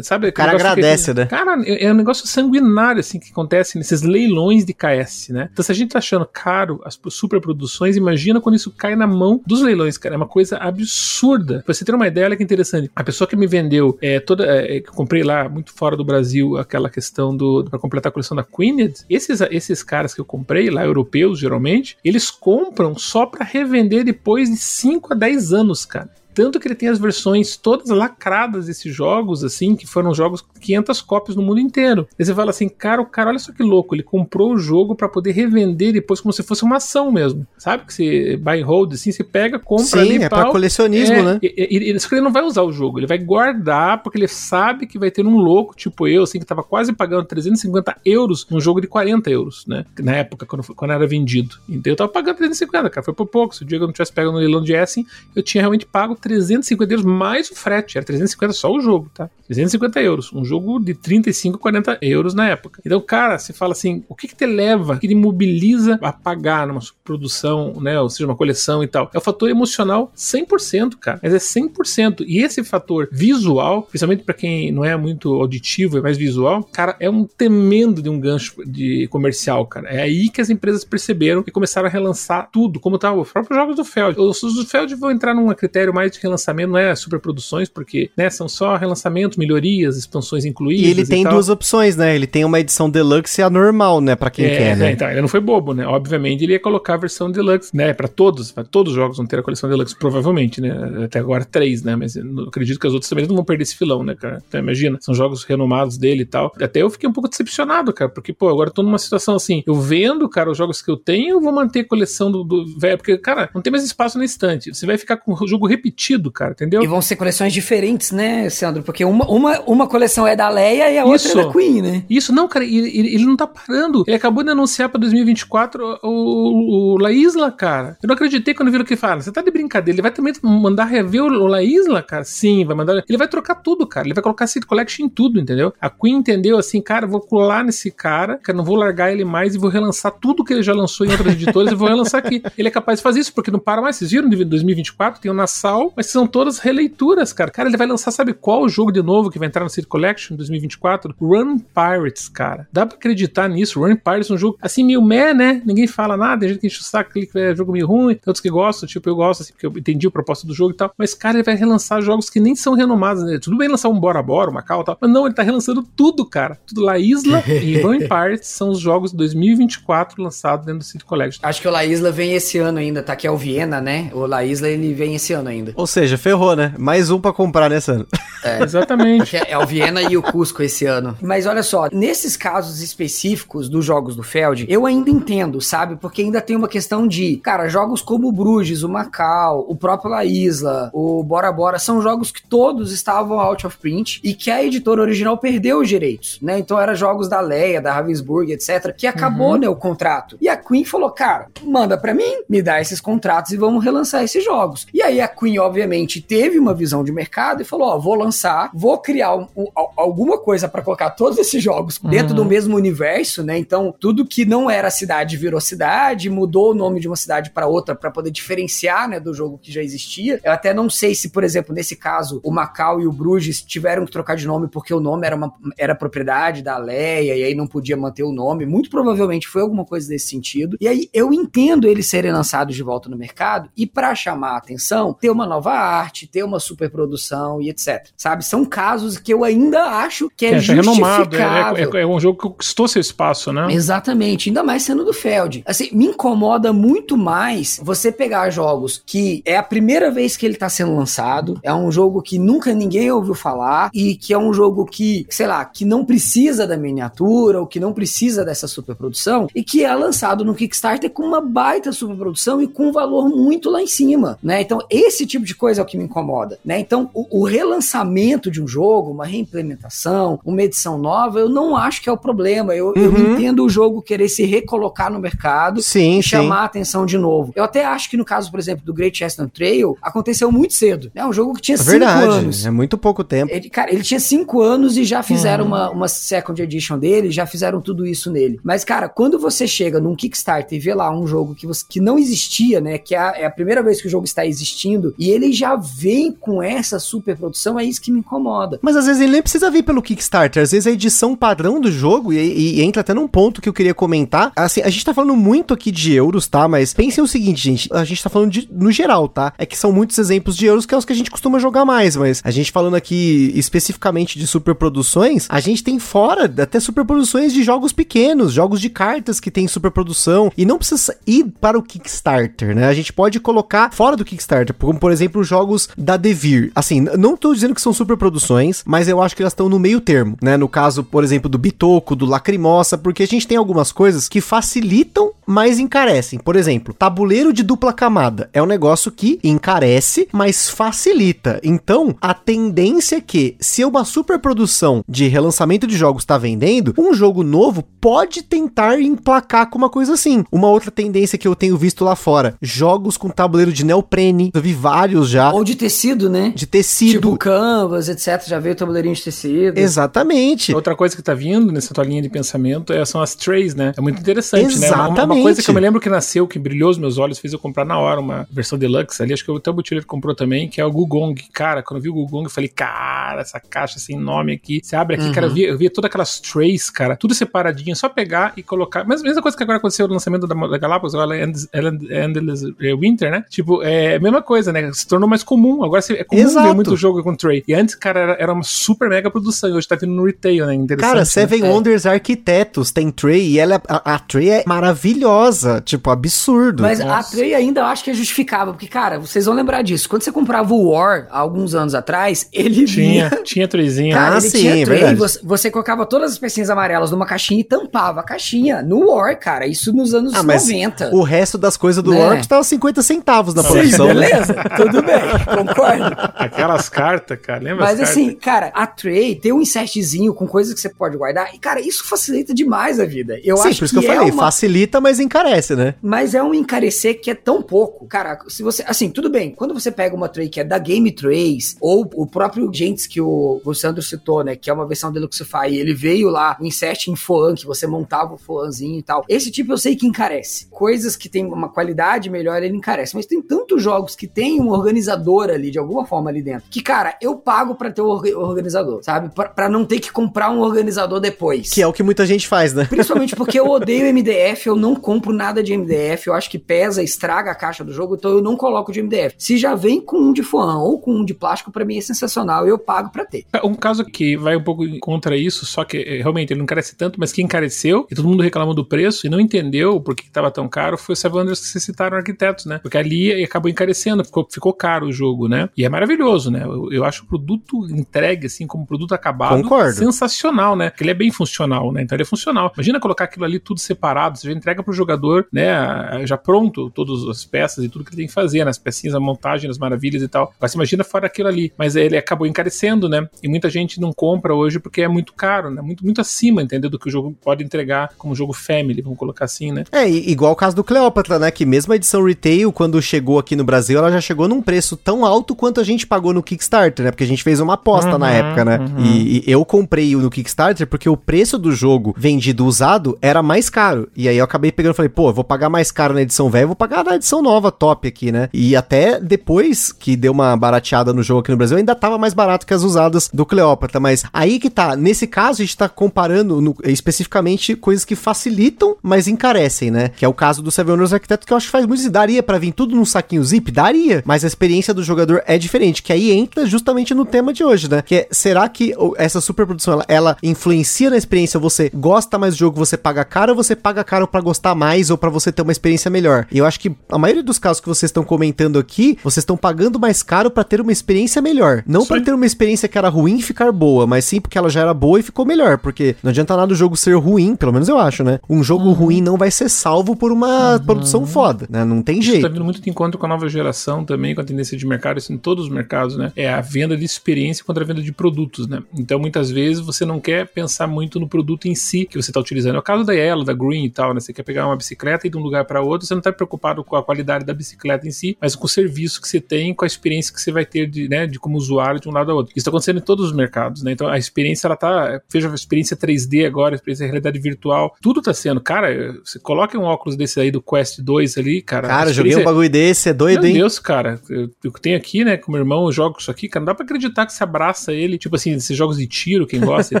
sabe? O cara agradece, que, né? Cara, é, é, um negócio sanguinário, assim, que acontece nesses leilões de KS, né? Então, se a gente tá achando caro as superproduções, imagina quando isso cai na mão dos leilões, cara. É uma coisa absurda. Pra você ter uma ideia, olha que interessante. A pessoa que me vendeu é, toda. É, que eu comprei lá, muito fora do Brasil, aquela questão do. para completar a coleção da Queened, esses, esses caras que eu comprei lá, europeus geralmente, eles compram só para revender depois de 5 a 10 anos, cara. Tanto que ele tem as versões todas lacradas desses jogos, assim, que foram jogos 500 cópias no mundo inteiro. Aí você fala assim, cara, o cara, olha só que louco, ele comprou o jogo para poder revender depois como se fosse uma ação mesmo. Sabe que você buy and hold, assim, você pega, compra Sim, ali, é pau, pra colecionismo, é, né? E, e, só que ele não vai usar o jogo, ele vai guardar, porque ele sabe que vai ter um louco, tipo eu, assim, que tava quase pagando 350 euros num jogo de 40 euros, né? Na época, quando, quando era vendido. Então eu tava pagando 350, cara, foi por pouco. Se o Diego não tivesse pegado no leilão de Essen, eu tinha realmente pago 350 euros mais o frete. Era 350 só o jogo, tá? 350 euros. Um jogo de 35, 40 euros na época. Então, cara, você fala assim: o que, que te leva, que te mobiliza a pagar numa produção, né? Ou seja, uma coleção e tal? É o fator emocional 100%, cara. Mas é 100%. E esse fator visual, principalmente para quem não é muito auditivo, é mais visual, cara, é um tremendo de um gancho de comercial, cara. É aí que as empresas perceberam e começaram a relançar tudo, como tá os próprios jogos do Feld. Os do Feld vão entrar num critério mais de relançamento, não é superproduções, porque né, são só relançamentos, melhorias, expansões incluídas. E ele tem e duas opções, né? Ele tem uma edição deluxe e a normal, né? Pra quem é, quer, né? Então, ele não foi bobo, né? Obviamente ele ia colocar a versão deluxe, né? Pra todos, pra todos os jogos vão ter a coleção deluxe, provavelmente, né? Até agora três, né? Mas eu acredito que as outras também não vão perder esse filão, né, cara? Então, imagina, são jogos renomados dele e tal. Até eu fiquei um pouco decepcionado, cara, porque, pô, agora eu tô numa situação assim, eu vendo, cara, os jogos que eu tenho, eu vou manter a coleção do, do velho, porque, cara, não tem mais espaço na estante. Você vai ficar com o jogo repetido sentido, cara, entendeu? E vão ser coleções diferentes, né, Sandro? Porque uma, uma, uma coleção é da Leia e a outra Isso. é da Queen, né? Isso, não, cara, ele, ele- não tá parando. Ele acabou de anunciar pra 2024 o, o, o La Isla, cara. Eu não acreditei quando viram que fala. Você tá de brincadeira. Ele vai também mandar rever o, o La Isla, cara? Sim, vai mandar. Ele vai trocar tudo, cara. Ele vai colocar City Collection em tudo, entendeu? A Queen entendeu assim, cara, vou colar nesse cara, que eu não vou largar ele mais e vou relançar tudo que ele já lançou em outras editoras e vou relançar aqui. Ele é capaz de fazer isso, porque não para mais. Vocês viram de 2024? Tem o Nassau, mas são todas releituras, cara. Cara, ele vai lançar, sabe qual jogo de novo que vai entrar no City Collection em 2024? Run Pirates, cara. Dá pra acreditar nisso. Run Pirates é um jogo assim, meio meh, né? Ninguém fala nada, tem gente que enche o saco, que é jogo meio ruim, tem outros que gostam, tipo, eu gosto, assim, porque eu entendi o propósito do jogo e tal. Mas, cara, ele vai relançar jogos que nem são renomados, né? Tudo bem lançar um Bora Bora, um Macau e tal, mas não, ele tá relançando tudo, cara. Tudo La Isla e Run Pirates são os jogos de 2024 lançados dentro do City Collection. Acho que o La Isla vem esse ano ainda, tá? Que é o Viena, né? O La Isla, ele vem esse ano ainda. Ou seja, ferrou, né? Mais um pra comprar nessa ano. Exatamente. Que é, é o Viena e o Cusco esse ano. Mas olha só, nesses casos específicos dos jogos do Feld, eu ainda entendo, sabe? Porque ainda tem uma questão de, cara, jogos como o Bruges, o Macau, o próprio La Isla, o Bora Bora, são jogos que todos estavam out of print e que a editora original perdeu os direitos, né? Então eram jogos da Leia, da Ravensburg, etc, que acabou, né, o contrato. E a Queen falou, cara, manda pra mim, me dá esses contratos e vamos relançar esses jogos. E aí a Queen, obviamente, teve uma visão de mercado e falou, ó, vou lançar, vou criar um- um- al- alguma coisa pra colocar todos esses jogos dentro do mesmo universo, né? Então, tudo que não era cidade virou cidade, mudou o nome de uma cidade pra outra pra poder diferenciar, né, do jogo que já existia. Eu até não sei se, por exemplo, nesse caso, o Macau e o Bruges tiveram que trocar de nome porque o nome era, uma, era propriedade da Leia e aí não podia manter o nome. Muito provavelmente foi alguma coisa desse sentido. E aí eu entendo eles serem lançados de volta no mercado e pra chamar a atenção, ter uma nova arte, ter uma superprodução e etc. Sabe? São casos que eu ainda acho que é, É, já renomado. É, justificável. é- é um jogo que conquistou seu espaço, né? Exatamente, ainda mais sendo do Feld. Assim, me incomoda muito mais você pegar jogos que é a primeira vez que ele tá sendo lançado, é um jogo que nunca ninguém ouviu falar e que é um jogo que, sei lá, que não precisa da miniatura ou que não precisa dessa superprodução e que é lançado no Kickstarter com uma baita superprodução e com um valor muito lá em cima, né? Então, esse tipo de coisa é o que me incomoda, né? Então, o, o relançamento de um jogo, uma reimplementação, uma edição nova, eu não acho que é o problema. Eu, eu Uhum. entendo o jogo querer se recolocar no mercado Sim, e sim. chamar a atenção de novo. Eu até acho que no caso, por exemplo, do Great Chestnut Trail, aconteceu muito cedo. É um jogo que tinha É cinco anos. É muito pouco tempo. Ele, cara, ele tinha cinco anos e já fizeram Uhum. uma, uma second edition dele, já fizeram tudo isso nele. Mas, cara, quando você chega num Kickstarter e vê lá um jogo que, você, que não existia, né? Que é a, é a primeira vez que o jogo está existindo, e ele já vem com essa super produção, é isso que me incomoda. Mas às vezes ele nem precisa vir pelo Kickstarter, às vezes a edição padrão do jogo, e, e entra até num ponto que eu queria comentar. Assim, a gente tá falando muito aqui de euros, tá? Mas pensem o seguinte, gente, a gente tá falando de, no geral, tá? É que são muitos exemplos de euros que é os que a gente costuma jogar mais, mas a gente falando aqui especificamente de superproduções, a gente tem fora até superproduções de jogos pequenos, jogos de cartas que tem superprodução, e não precisa ir para o Kickstarter, né? A gente pode colocar fora do Kickstarter, como por exemplo jogos da Devir. Assim, não tô dizendo que são superproduções, mas eu acho que elas estão no meio termo, né? No caso, por exemplo, do Bitoco, do Lacrimosa, porque a gente tem algumas coisas que facilitam, mas encarecem. Por exemplo, tabuleiro de dupla camada é um negócio que encarece, mas facilita. Então, a tendência é que, se uma superprodução de relançamento de jogos está vendendo, um jogo novo pode tentar emplacar com uma coisa assim. Uma outra tendência que eu tenho visto lá fora, jogos com tabuleiro de neoprene. Eu vi vários já Ou de tecido, né? de tecido. Tipo canvas, etc. Já veio o tabuleirinho de tecido. Exatamente. Outra coisa que tá vindo nessa tua linha de pensamento é, são as trays, né? É muito interessante, né? Uma- Uma, uma coisa que eu me lembro que nasceu, que brilhou os meus olhos, fez eu comprar na hora uma versão deluxe ali, acho que até o Butileiro comprou também, que é o Gugong. Cara, quando eu vi o Gugong, eu falei, cara, essa caixa sem nome aqui. Você abre aqui, cara, eu via, eu via todas aquelas trays, cara, tudo separadinho, só pegar e colocar. Mas a mesma coisa que agora aconteceu no lançamento da, da Galápagos, é End- Endless Winter, né? Tipo, é a mesma coisa, né? Se tornou mais comum. Agora é comum Exato. ver muito jogo com tray. E antes, cara, era, era uma super mega produção. E hoje tá vindo no retail, né? Interessante. Cara, né? Seven É. Wonders Arquitetos tem tray e ela, a, a tray é maravilhosa. Maravilhosa. Tipo, absurdo. Mas Nossa. a Trey ainda eu acho que é justificável, porque, cara, vocês vão lembrar disso. Quando você comprava o War há alguns anos atrás, ele tinha. Vinha... Tinha Treyzinha. Cara, ah, ele sim, tinha Trey, você, você, colocava todas as pecinhas amarelas numa caixinha e tampava a caixinha no War, cara. Isso nos anos ah, 90. O resto das coisas do né? War custava 50 centavos na produção. Sim, beleza, tudo bem, concordo. Aquelas cartas, cara, lembra? Mas assim, cara, a Trey tem um insertzinho com coisas que você pode guardar. E, cara, isso facilita demais a vida. Eu Sim, acho por isso que, que eu falei, é uma... facilita, mas encarece, né? Mas é um encarecer que é tão pouco. Cara, se você. Assim, tudo bem, quando você pega uma Tray que é da Game Trays, ou o próprio Gentes que o, o Sandro citou, né? Que é uma versão Deluxify, ele veio lá, o insert em Foan, que você montava o Foanzinho e tal. Esse tipo eu sei que encarece. Coisas que tem uma qualidade melhor, ele encarece. Mas tem tantos jogos que tem um organizador ali, de alguma forma ali dentro, que, cara, eu pago para ter o organizador, sabe? para não ter que comprar um organizador depois. Que é o que muita gente faz, né? Principalmente porque eu odeio MDF, eu não compro nada de MDF, eu acho que pesa, estraga a caixa do jogo, então eu não coloco de MDF. Se já vem com um de foam ou com um de plástico, para mim é sensacional, eu pago para ter. Um caso que vai um pouco contra isso, só que eh, realmente ele não encarece tanto, mas que encareceu, e todo mundo reclamou do preço e não entendeu por que estava tão caro, foi o Seven Wonders que vocês citaram arquitetos, né? Porque ali acabou encarecendo, ficou, ficou caro o jogo, né? E é maravilhoso, né? Eu, eu acho o produto entregue, assim, como produto acabado, Concordo. sensacional, né? Porque ele é bem funcional, né? Então ele é funcional. Imagina colocar aquilo ali tudo separado, você já entrega pro jogador, né? Já pronto, todas as peças e tudo que ele tem que fazer, né? As pecinhas, a montagem, as maravilhas e tal. Mas imagina fora aquilo ali. Mas ele acabou encarecendo, né? E muita gente não compra hoje porque é muito caro, né? Muito, muito acima, entendeu? Do que o jogo pode entregar como jogo family, vamos colocar assim, né? É, igual o caso do Cleópatra, né? Que mesmo a edição retail, quando chegou aqui no Brasil, ela já chegou num preço tão alto quanto a gente pagou no Kickstarter, né? Porque a gente fez uma aposta uhum, na época, né? Uhum. E, e, eu comprei no Kickstarter porque o preço do jogo vendido usado era mais caro. E aí eu acabei pegando e falei, pô, vou pagar mais caro na edição velha, vou pagar na edição nova top aqui, né? E até depois que deu uma barateada no jogo aqui no Brasil, ainda tava mais barato que as usadas do Cleópatra. Mas aí que tá, nesse caso a gente tá comparando no, especificamente coisas que facilitam, mas encarecem, né? Que é o caso do Seven Wonders Arquiteto, que eu acho que faz muito. Daria para vir tudo num saquinho zip? Daria. Mas a experiência do jogador é diferente. Que aí entra justamente no tema de hoje, né? Que é, será que essa superprodução ela, ela influencia na experiência? Você gosta mais do jogo, você paga caro ou você paga caro para gostar mais ou para você ter uma experiência melhor? E eu acho que a maioria dos casos que vocês estão comentando aqui, vocês estão pagando mais caro para ter uma experiência melhor. Não para ter uma experiência que era ruim e ficar boa, mas sim porque ela já era boa e ficou melhor. Porque não adianta nada o jogo ser ruim, pelo menos eu acho, né? Um jogo uhum. ruim não vai ser salvo por uma uhum. produção foda, né? Não tem jeito. Isso tá vindo muito de encontro com a nova geração também, com a tendência de mercado, isso em todos os mercados, né? É a venda de experiência contra a venda de produtos, né? Então muitas vezes você não quer pensar muito no produto em si que você está utilizando. É o caso da Yellow, da Green e tal, né? Você quer pegar uma bicicleta e de um lugar para outro, você não está preocupado com a qualidade da bicicleta em si, mas com o serviço que você tem, com a experiência que você vai ter de, né, de como usuário de um lado ao outro. Isso está acontecendo em todos os mercados, né? Então a experiência ela tá, veja a experiência 3D agora, a experiência realidade virtual, tudo tá sendo, cara, você coloca um óculos desse aí do Quest 2 ali, cara. Cara, joguei um bagulho desse, é doido, Meu hein? Meu Deus, cara, eu, eu tenho aqui, né, com meu irmão, eu jogo isso aqui, cara, não dá pra acreditar que você abraça ele, tipo assim, esses jogos de tiro, quem gosta e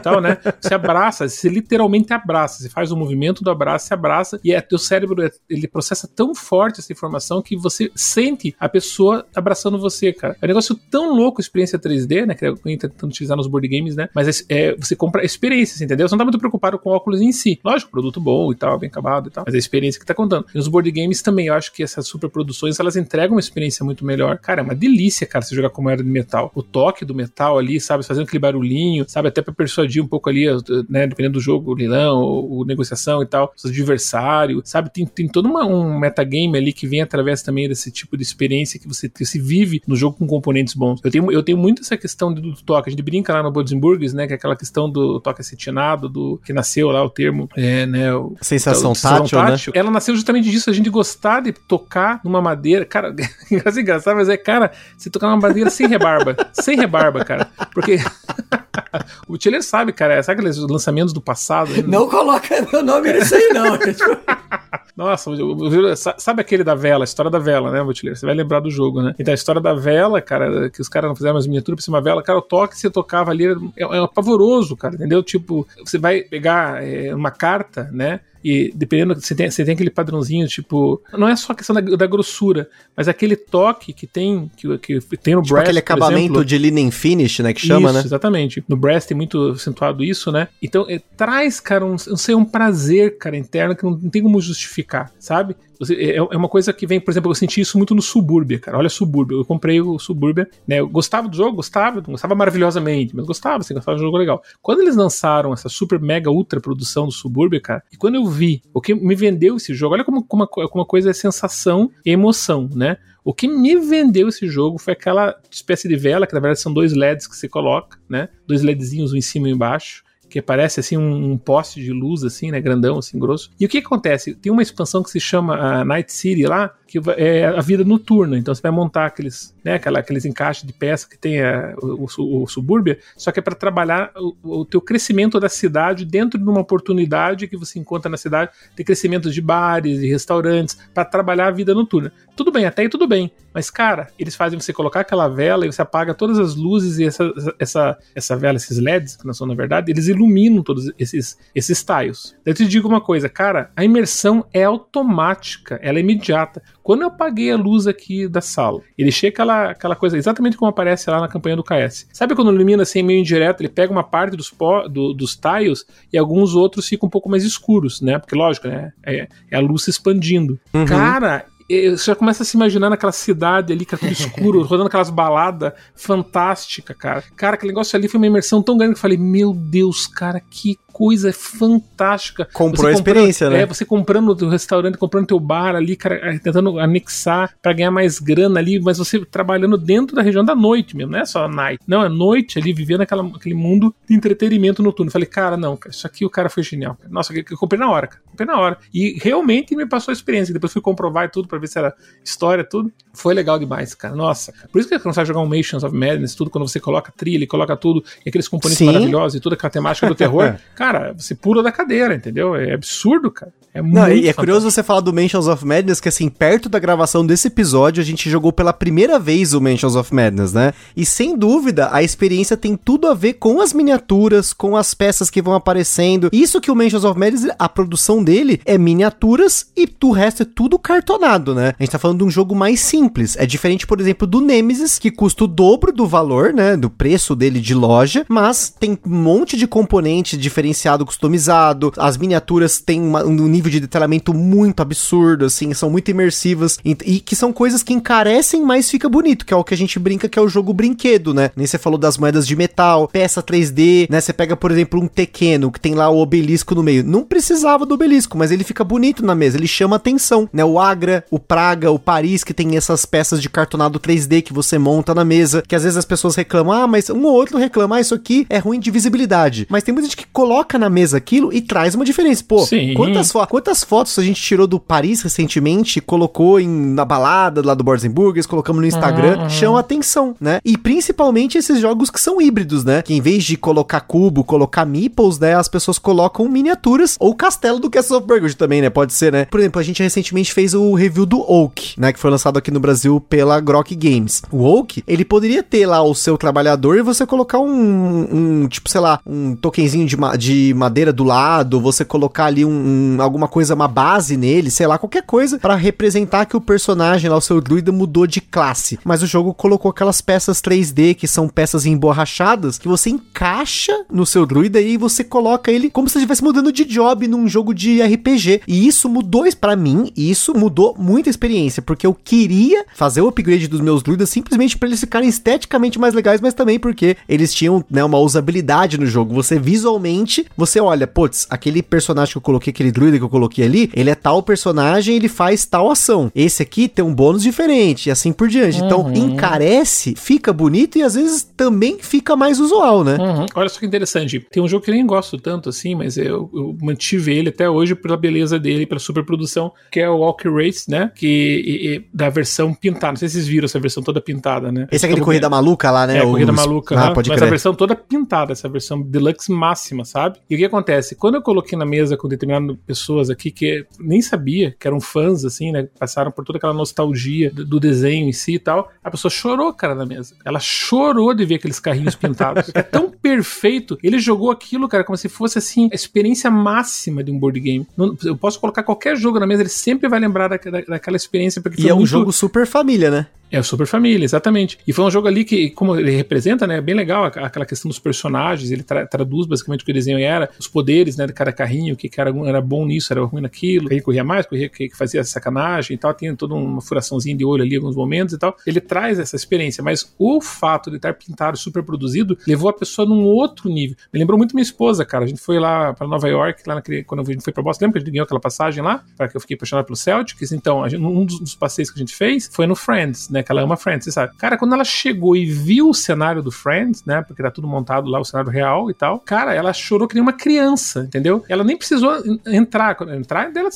tal, né? Você abraça, você literalmente abraça, você faz o movimento do abraço, você abraça, e é, teu cérebro, é, ele processa tão forte essa informação que você sente a pessoa abraçando você, cara. É um negócio tão louco, experiência 3D, né, que eu tentando utilizar nos board games, né, mas é, é você compra experiências, entendeu? Você não tá muito preocupado com o óculos em si. Lógico, produto bom e tal, bem acabado e tal, mas é a experiência que tá contando. E nos board games também, eu acho que essas superproduções, elas entregam uma experiência muito melhor. Cara, é uma delícia, cara, você jogar como era de metal. O toque do metal ali, sabe, fazendo aquele barulhinho, sabe, até pra persuadir um pouco ali, né, dependendo do jogo, o leilão, negociação e tal, os sabe, tem, tem todo uma, um metagame ali que vem através também desse tipo de experiência que você que se vive no jogo com componentes bons. Eu tenho, eu tenho muito essa questão do, do toque, a gente brinca lá no Bodzenburgs, né, que é aquela questão do toque acetinado, do que nasceu lá o termo, é, né, o, sensação, tátil, tátil, né? Ela nasceu justamente disso, a gente gostar de tocar numa madeira, cara, é engraçado, mas é, cara, se tocar numa madeira sem rebarba, sem rebarba, cara, porque o Tiller sabe, cara, sabe aqueles lançamentos do passado? Não coloca meu nome nisso aí, não. Nossa, sabe aquele da vela, a história da vela, né, Butileiro? Você vai lembrar do jogo, né? Então a história da vela, cara, que os caras não fizeram umas miniaturas por cima da vela, cara, o toque que você tocava ali é, é pavoroso, cara, entendeu? Tipo, você vai pegar é, uma carta, né? E dependendo, você tem, você tem aquele padrãozinho, tipo. Não é só a questão da, da grossura, mas aquele toque que tem, que, que tem no Tipo Brass. aquele acabamento exemplo. de linen finish, né? Que chama, isso, né? Exatamente. No Brass tem muito acentuado isso, né? Então, é, traz, cara, um, não sei, um prazer, cara, interno que não, não tem como justificar, sabe? É, é uma coisa que vem, por exemplo, eu senti isso muito no Subúrbia, cara. Olha Subúrbia. Eu comprei o Subúrbia, né? Eu gostava do jogo, gostava, gostava maravilhosamente, mas gostava, assim, gostava do jogo legal. Quando eles lançaram essa super mega ultra produção do Subúrbia, cara, e quando eu vi o que me vendeu esse jogo, olha como, como, uma, co- como uma coisa é sensação e emoção, né? O que me vendeu esse jogo foi aquela espécie de vela, que na verdade são dois LEDs que você coloca, né? Dois LEDzinhos, um em cima e um embaixo. Que parece assim um, um poste de luz, assim, né? Grandão, assim, grosso. E o que acontece? Tem uma expansão que se chama a Night City lá, que é a vida noturna. Então você vai montar aqueles, né, aquela, aqueles encaixes de peça que tem a- o, o, o subúrbia, só que é para trabalhar o, o teu crescimento da cidade dentro de uma oportunidade que você encontra na cidade, de crescimento de bares e restaurantes, para trabalhar a vida noturna. Tudo bem, até aí tudo bem. Mas, cara, eles fazem você colocar aquela vela e você apaga todas as luzes e essa, essa, essa vela, esses LEDs, que não são na verdade, eles iluminam todos esses, esses tiles. Eu te digo uma coisa, cara, a imersão é automática, ela é imediata. Quando eu apaguei a luz aqui da sala, ele deixei aquela, aquela coisa exatamente como aparece lá na campanha do KS. Sabe quando ilumina assim meio indireto, ele pega uma parte dos, pó, do, dos tiles e alguns outros ficam um pouco mais escuros, né? Porque lógico, né? É, é a luz se expandindo. Cara, eu- você já começa a se imaginar naquela cidade ali, com aquele escuro, rodando aquelas baladas fantásticas, cara. Cara, aquele negócio ali foi uma imersão tão grande que eu falei, meu Deus, cara, que coisa fantástica. Comprou Você a experiência, né? É, você comprando o teu restaurante, comprando teu bar ali, cara, eh, tentando anexar pra ganhar mais grana ali, mas você trabalhando dentro da região da noite mesmo, não é só night. Não, é noite ali, vivendo aquela, aquele mundo de entretenimento noturno. Eu falei, cara, não, cara, isso aqui o cara foi genial. cara. Nossa, eu eu comprei na hora, cara. Comprei na hora. E realmente me passou a experiência. Depois fui comprovar e tudo pra ver se era história, tudo. Foi legal demais, cara. Nossa, cara. Por isso que quando você vai jogar um Mansions of Madness, tudo, quando você coloca trilha, e coloca tudo, e aqueles componentes Sim. maravilhosos e toda aquela temática do terror, cara, você pula da cadeira, entendeu? É absurdo, cara. É Não, muito e é curioso você falar do Mansions of Madness, que assim, perto da gravação desse episódio, a gente jogou pela primeira vez o Mansions of Madness, né? E sem dúvida, a experiência tem tudo a ver com as miniaturas, com as peças que vão aparecendo. Isso que o Mansions of Madness, a produção dele é miniaturas e o resto é tudo cartonado, né? A gente tá falando de um jogo mais simples. É diferente, por exemplo, do Nemesis, que custa o dobro do valor, né? Do preço dele de loja, mas tem um monte de componente diferenciado, customizado. As miniaturas têm uma- um nível de detalhamento muito absurdo, assim, são muito imersivas e, e que são coisas que encarecem, mas fica bonito, que é o que a gente brinca que é o jogo brinquedo, né? Nem você falou das moedas de metal, peça 3D, né? Você pega, por exemplo, um Tequeno, que tem lá o obelisco no meio. Não precisava do obelisco, mas ele fica bonito na mesa, ele chama atenção, né? O Agra, o Praga, o Paris, que tem essas peças de cartonado 3D que você monta na mesa, que às vezes as pessoas reclamam, ah, mas um ou outro reclama, ah, isso aqui é ruim de visibilidade. Mas tem muita gente que coloca na mesa aquilo e traz uma diferença. Pô, Sim. quantas, fo- quantas fotos a gente tirou do Paris recentemente, colocou em, na balada lá do Boards Burgers, colocamos no Instagram, chama atenção, né? E principalmente esses jogos que são híbridos, né? Que em vez de colocar cubo, colocar meeples, né? As pessoas colocam miniaturas ou castelo do Castle of Burgundy também, né? Pode ser, né? Por exemplo, a gente recentemente fez o review do Oak, né? Que foi lançado aqui no Brasil pela Grok Games. O Oak, ele poderia ter lá o seu trabalhador e você colocar um, um tipo, sei lá, um tokenzinho de, ma- de madeira do lado, você colocar ali um, um- alguma coisa, uma base nele, sei lá, qualquer coisa pra representar que o personagem lá, o seu druida, mudou de classe. Mas o jogo colocou aquelas peças 3D que são peças emborrachadas que você encaixa no seu druida e você coloca ele como se estivesse mudando de job num jogo de RPG. E isso mudou para mim, isso mudou muita experiência, porque eu queria fazer o upgrade dos meus druidas simplesmente para eles ficarem esteticamente mais legais, mas também porque eles tinham, né, uma usabilidade no jogo. Você visualmente, você olha, putz, aquele personagem que eu coloquei, aquele druida que eu coloquei ali, ele é tal personagem, ele faz tal ação. Esse aqui tem um bônus diferente e assim por diante. Então, encarece, fica bonito e às vezes também fica mais usual, né? Uhum. Olha só que interessante. Tem um jogo que eu nem gosto tanto assim, mas eu, eu mantive ele até hoje pela beleza dele, pela superprodução, que é o Walk Race, né? Que e- e- da versão pintada. Não sei se vocês viram essa versão toda pintada, né? Esse é aquele Então, Corrida Maluca lá, né? É, O- Corrida Maluca, Ah, né? pode mas crer. a versão toda pintada, essa versão deluxe máxima, sabe? E o que acontece? Quando eu coloquei na mesa com determinadas pessoas aqui que nem sabia, que eram fãs, assim, né? Passaram por toda aquela nostalgia do, desenho em si e tal, a pessoa chorou, cara, na mesa. Ela chorou de ver aqueles carrinhos pintados. é tão perfeito. Ele jogou aquilo, cara, como se fosse assim, a experiência máxima de um board game. Eu posso colocar qualquer jogo na mesa, ele sempre vai lembrar da, da, daquela experiência. Porque e é um muito... jogo super família, né? É o Super Família, exatamente. E foi um jogo ali que, como ele representa, né, bem legal aquela questão dos personagens, ele tra traduz basicamente o que o desenho era, os poderes, né, de cada carrinho, que era, era bom nisso, era ruim naquilo, que corria mais, corria que fazia sacanagem e tal, tinha toda uma furaçãozinha de olho ali em alguns momentos e tal. Ele traz essa experiência, mas o fato de estar pintado, super produzido, levou a pessoa num outro nível. Me lembrou muito minha esposa, cara. A gente foi lá para Nova York, lá naquele, quando a gente foi para Boston, lembra que a gente ganhou aquela passagem lá, para que eu fiquei apaixonado pelo Celtics? Então, gente, um dos passeios que a gente fez foi no Friends, né, que ela ama Friends, você sabe sabe? Cara, quando ela chegou e viu o cenário do Friends, né? Porque tá tudo montado lá, o cenário real e tal. Cara, ela chorou que nem uma criança, entendeu? Ela nem precisou entrar. Entrar dela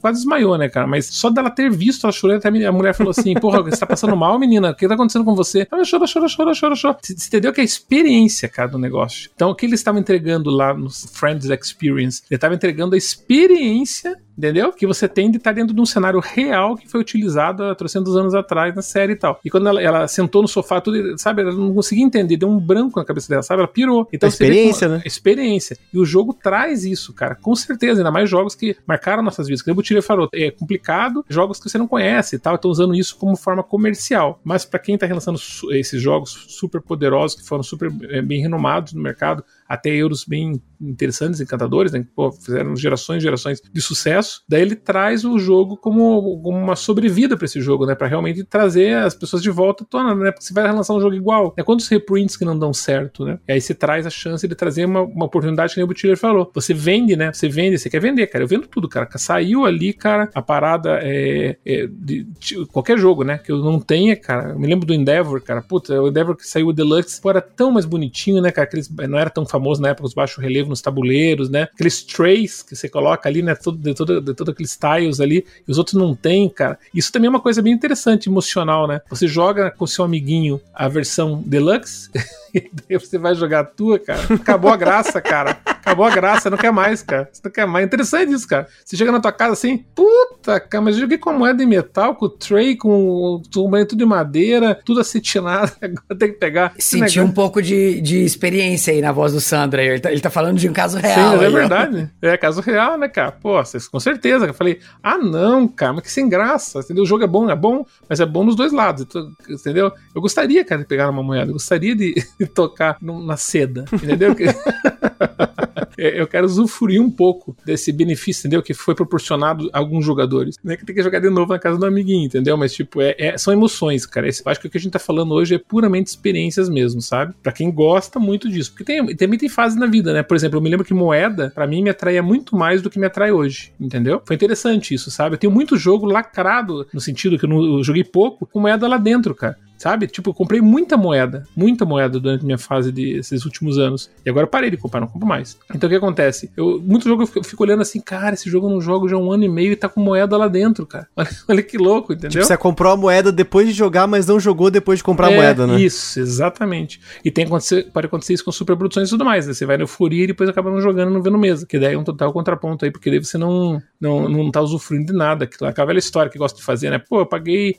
quase desmaiou, né, cara? Mas só dela ter visto ela chorando, até a mulher falou assim: Porra, você tá passando mal, menina? O que tá acontecendo com você? Ela chora, chora, chora, chora, chora. Você entendeu que é a experiência, cara, do negócio. Então, o que eles estavam entregando lá no Friends Experience? Ele estava entregando a experiência entendeu? Que você tem de estar dentro de um cenário real que foi utilizado há 300 anos atrás na série e tal. E quando ela, ela sentou no sofá, tudo, sabe, ela não conseguia entender, deu um branco na cabeça dela, sabe? Ela pirou. Então, a experiência, né? Experiência. E o jogo traz isso, cara, com certeza, ainda mais jogos que marcaram nossas vidas. Como o Butilha falou, é complicado, jogos que você não conhece e tal, estão usando isso como forma comercial. Mas para quem tá relançando esses jogos super poderosos, que foram super é, bem renomados no mercado, até euros bem interessantes, encantadores, né? Pô, fizeram gerações e gerações de sucesso. Daí ele traz o jogo como, como uma sobrevida para esse jogo, né? Para realmente trazer as pessoas de volta à tona, né? Porque você vai lançar um jogo igual. É quantos reprints que não dão certo, né? E aí você traz a chance de trazer uma, uma oportunidade que nem o Butler falou. Você vende, né? Você vende, você quer vender, cara. Eu vendo tudo, cara. Saiu ali, cara, a parada é, é de, de, qualquer jogo, né? Que eu não tenha, cara. Eu me lembro do Endeavor, cara. Puta, o Endeavor que saiu o Deluxe, pô, era tão mais bonitinho, né, cara? Aqueles, não era tão famoso famoso na época, os baixo relevo nos tabuleiros, né? Aqueles trays que você coloca ali, né? Todo, de, todo, de todo aqueles tiles ali, e os outros não tem, cara. Isso também é uma coisa bem interessante, emocional, né? Você joga com seu amiguinho a versão deluxe, e daí você vai jogar a tua, cara. Acabou a graça, cara. Acabou a graça, não quer mais, cara. Você não quer mais. Interessante isso, cara. Você chega na tua casa assim, puta, cara, mas eu joguei com moeda de metal, com o tray, com tudo de madeira, tudo acetinado. Agora tem que pegar. Senti um pouco de, de experiência aí na voz do Sandra. Ele tá, ele tá falando de um caso real. Sim, é verdade. É caso real, né, cara? Pô, vocês, com certeza. Eu falei, ah, não, cara, mas que sem graça. Entendeu? O jogo é bom, é bom, mas é bom nos dois lados. Entendeu? Eu gostaria, cara, de pegar uma moeda. Eu gostaria de, de tocar na seda. Entendeu? É, eu quero usufruir um pouco desse benefício, entendeu? Que foi proporcionado a alguns jogadores. Não é que tem que jogar de novo na casa do amiguinho, entendeu? Mas, tipo, é, é são emoções, cara. Esse, acho que o que a gente tá falando hoje é puramente experiências mesmo, sabe? Pra quem gosta muito disso. Porque tem, também tem fase na vida, né? Por exemplo, eu me lembro que moeda, para mim, me atraía muito mais do que me atrai hoje, entendeu? Foi interessante isso, sabe? Eu tenho muito jogo lacrado, no sentido que eu, não, eu joguei pouco, com moeda lá dentro, cara sabe? Tipo, eu comprei muita moeda, muita moeda durante minha fase desses últimos anos. E agora eu parei de comprar, não compro mais. Então o que acontece? Eu, muito jogo eu fico, eu fico olhando assim, cara, esse jogo eu não jogo já há um ano e meio e tá com moeda lá dentro, cara. Olha, olha que louco, entendeu? Tipo, você comprou a moeda depois de jogar, mas não jogou depois de comprar é, a moeda, né? Isso, exatamente. E tem acontecer, pode acontecer isso com superproduções e tudo mais, né? Você vai no Furia e depois acaba não jogando não vendo mesa. Que daí é um total contraponto aí, porque daí você não, não, não tá usufruindo de nada. Aquela velha história que gosta de fazer, né? Pô, eu paguei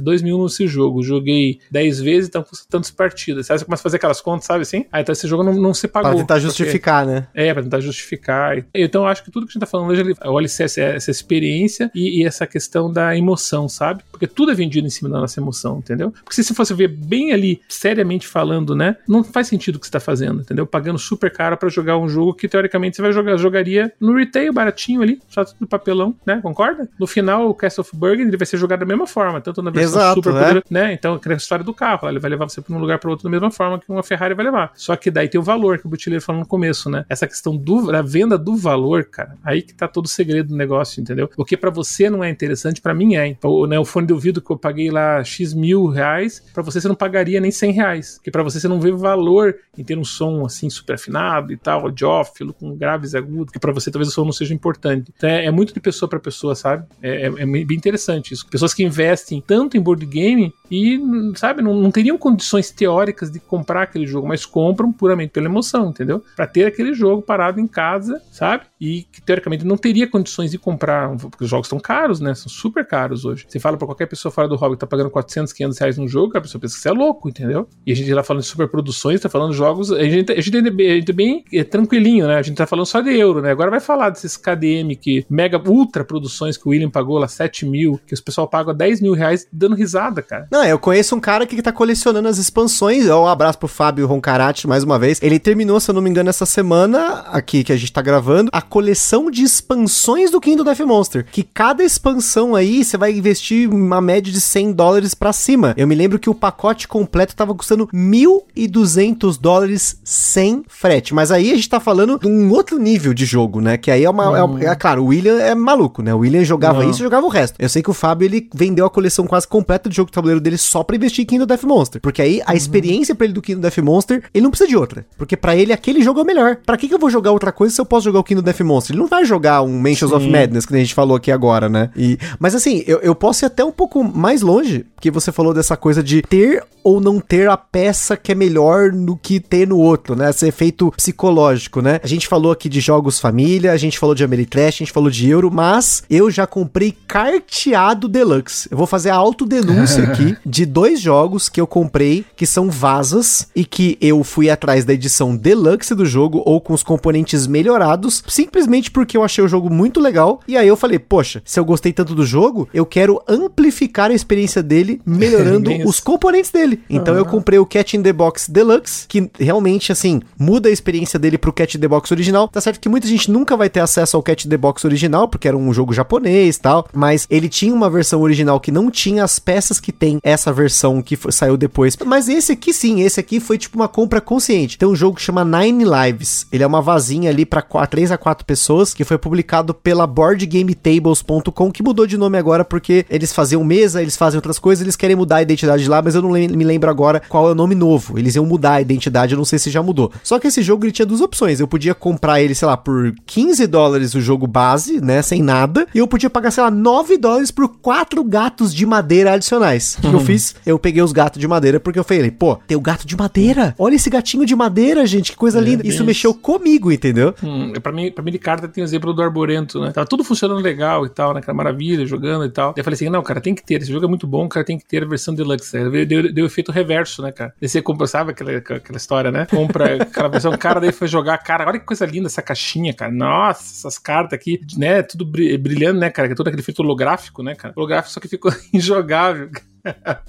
2 é, mil nesse jogo, joguei 10 vezes, então custa tantas partidas. Aí você começa a fazer aquelas contas, sabe assim? Ah, então esse jogo não, não se pagou. Pra tentar justificar, porque... né? É, pra tentar justificar. Então eu acho que tudo que a gente tá falando hoje, o alicerce é essa experiência e, e, essa questão da emoção, sabe? Porque tudo é vendido em cima da nossa emoção, entendeu? Porque se você fosse ver bem ali, seriamente falando, né? Não faz sentido o que você tá fazendo, entendeu? Pagando super caro para jogar um jogo que teoricamente você vai jogar, jogaria no retail baratinho ali, só do papelão, né? Concorda? No final, o Castle of Burgundy ele vai ser jogado da mesma forma, tanto na versão Exato, super é? poderosa, né? Então, aquela história do carro ele vai levar você para um lugar para outro da mesma forma que uma Ferrari vai levar. Só que daí tem o valor que o Butileiro falou no começo, né? Essa questão do, da venda do valor, cara, aí que tá todo o segredo do negócio, entendeu? O que para você não é interessante, para mim é. O, né, o fone de ouvido que eu paguei lá X mil reais, para você você não pagaria nem 100 reais. Porque para você você não vê valor em ter um som assim super afinado e tal, audiófilo, com graves agudos, que para você talvez o som não seja importante. Então é, é muito de pessoa para pessoa, sabe? É, é, é, bem interessante isso. Pessoas que investem tanto em board game e, sabe, não, não teriam condições teóricas de comprar aquele jogo, mas compram puramente pela emoção, entendeu? Para ter aquele jogo parado em casa, sabe? E que teoricamente não teria condições de comprar, porque os jogos estão caros, né? São super caros hoje. Você fala para qualquer pessoa fora do hobby que tá pagando 400, 500 reais num jogo, a pessoa pensa que você é louco, entendeu? E a gente tá falando de super produções, tá falando de jogos, a gente, a gente, a gente é bem é, tranquilinho, né? A gente tá falando só de euro, né? Agora vai falar desses KDM que mega ultra produções que o William pagou lá 7 mil, que os pessoal pagam 10 mil reais dando risada, cara. Não, eu conheço um cara que tá colecionando as expansões. Um abraço pro Fábio Roncarati mais uma vez. Ele terminou, se eu não me engano, essa semana, aqui que a gente tá gravando, a coleção de expansões do Kingdom Death Monster. Que cada expansão aí você vai investir uma média de 100 dólares para cima. Eu me lembro que o pacote completo tava custando 1.200 dólares sem frete. Mas aí a gente tá falando de um outro nível de jogo, né? Que aí é uma. Hum. É, é, claro, o William é maluco, né? O William jogava Não. isso e jogava o resto. Eu sei que o Fábio ele vendeu a coleção quase completa de jogo de tabuleiro dele só pra investir em Kingdom Death Monster. Porque aí a uhum. experiência para ele do Kingdom Death Monster, ele não precisa de outra. Porque para ele aquele jogo é o melhor. Para que, que eu vou jogar outra coisa se eu posso jogar o Kingdom Death Monster? Ele não vai jogar um Mansions Sim. of Madness, que a gente falou aqui agora, né? E, mas assim, eu, eu posso ir até um pouco mais longe, porque você falou dessa coisa de ter ou não ter a peça que é melhor no que ter no outro, né? Esse efeito psicológico, né? A gente falou aqui de jogos família, a gente falou de Ameritrash, a gente falou de Euro, mas eu já comprei carteado Deluxe. Eu vou fazer a autodenúncia aqui de dois jogos que eu comprei que são vasas e que eu fui atrás da edição Deluxe do jogo ou com os componentes melhorados, simplesmente porque eu achei o jogo muito legal. E aí eu falei, poxa, se eu gostei tanto do jogo, eu quero amplificar a experiência dele melhorando os componentes dele. Então uhum. eu comprei o Cat in the Box Deluxe, que realmente, assim, muda a experiência dele pro Cat in the Box original. Tá certo que muita gente nunca vai ter acesso ao Cat in the Box original, porque era um jogo japonês e tal, mas ele tinha uma versão original que não tinha as peças que tem essa versão que foi, saiu depois. Mas esse aqui sim, esse aqui foi tipo uma compra consciente. Tem um jogo que chama Nine Lives. Ele é uma vazinha ali para 3 a 4 pessoas, que foi publicado pela boardgametables.com, que mudou de nome agora porque eles faziam mesa, eles fazem outras coisas, eles querem mudar a identidade lá, mas eu não me lembro agora qual é o nome novo. Eles iam mudar a identidade, eu não sei se já mudou. Só que esse jogo ele tinha duas opções. Eu podia comprar ele, sei lá, por 15 dólares o jogo base, né, sem nada, e eu podia pagar, sei lá, 9 dólares por quatro gatos de madeira adicionais. Que eu fiz? Eu peguei os gatos de madeira porque eu falei, pô, tem o gato de madeira. Olha esse gatinho de madeira, gente, que coisa é, linda. Isso mexeu comigo, entendeu? Hum, pra mim, pra mim de carta tem o exemplo do Arborento, né? Tava tudo funcionando legal e tal, né? Aquela maravilha, jogando e tal. Daí eu falei assim, não, cara, tem que ter. Esse jogo é muito bom, cara, tem que ter a versão deluxe. Deu, deu, deu efeito reverso, né, cara? Daí você compra, sabe aquela, aquela história, né? Compra aquela versão, o cara daí foi jogar, cara, olha que coisa linda essa caixinha, cara. Nossa, essas cartas aqui, né? Tudo brilhando, né, cara? Que é todo aquele efeito holográfico, né, cara? Holográfico, só que ficou injogável.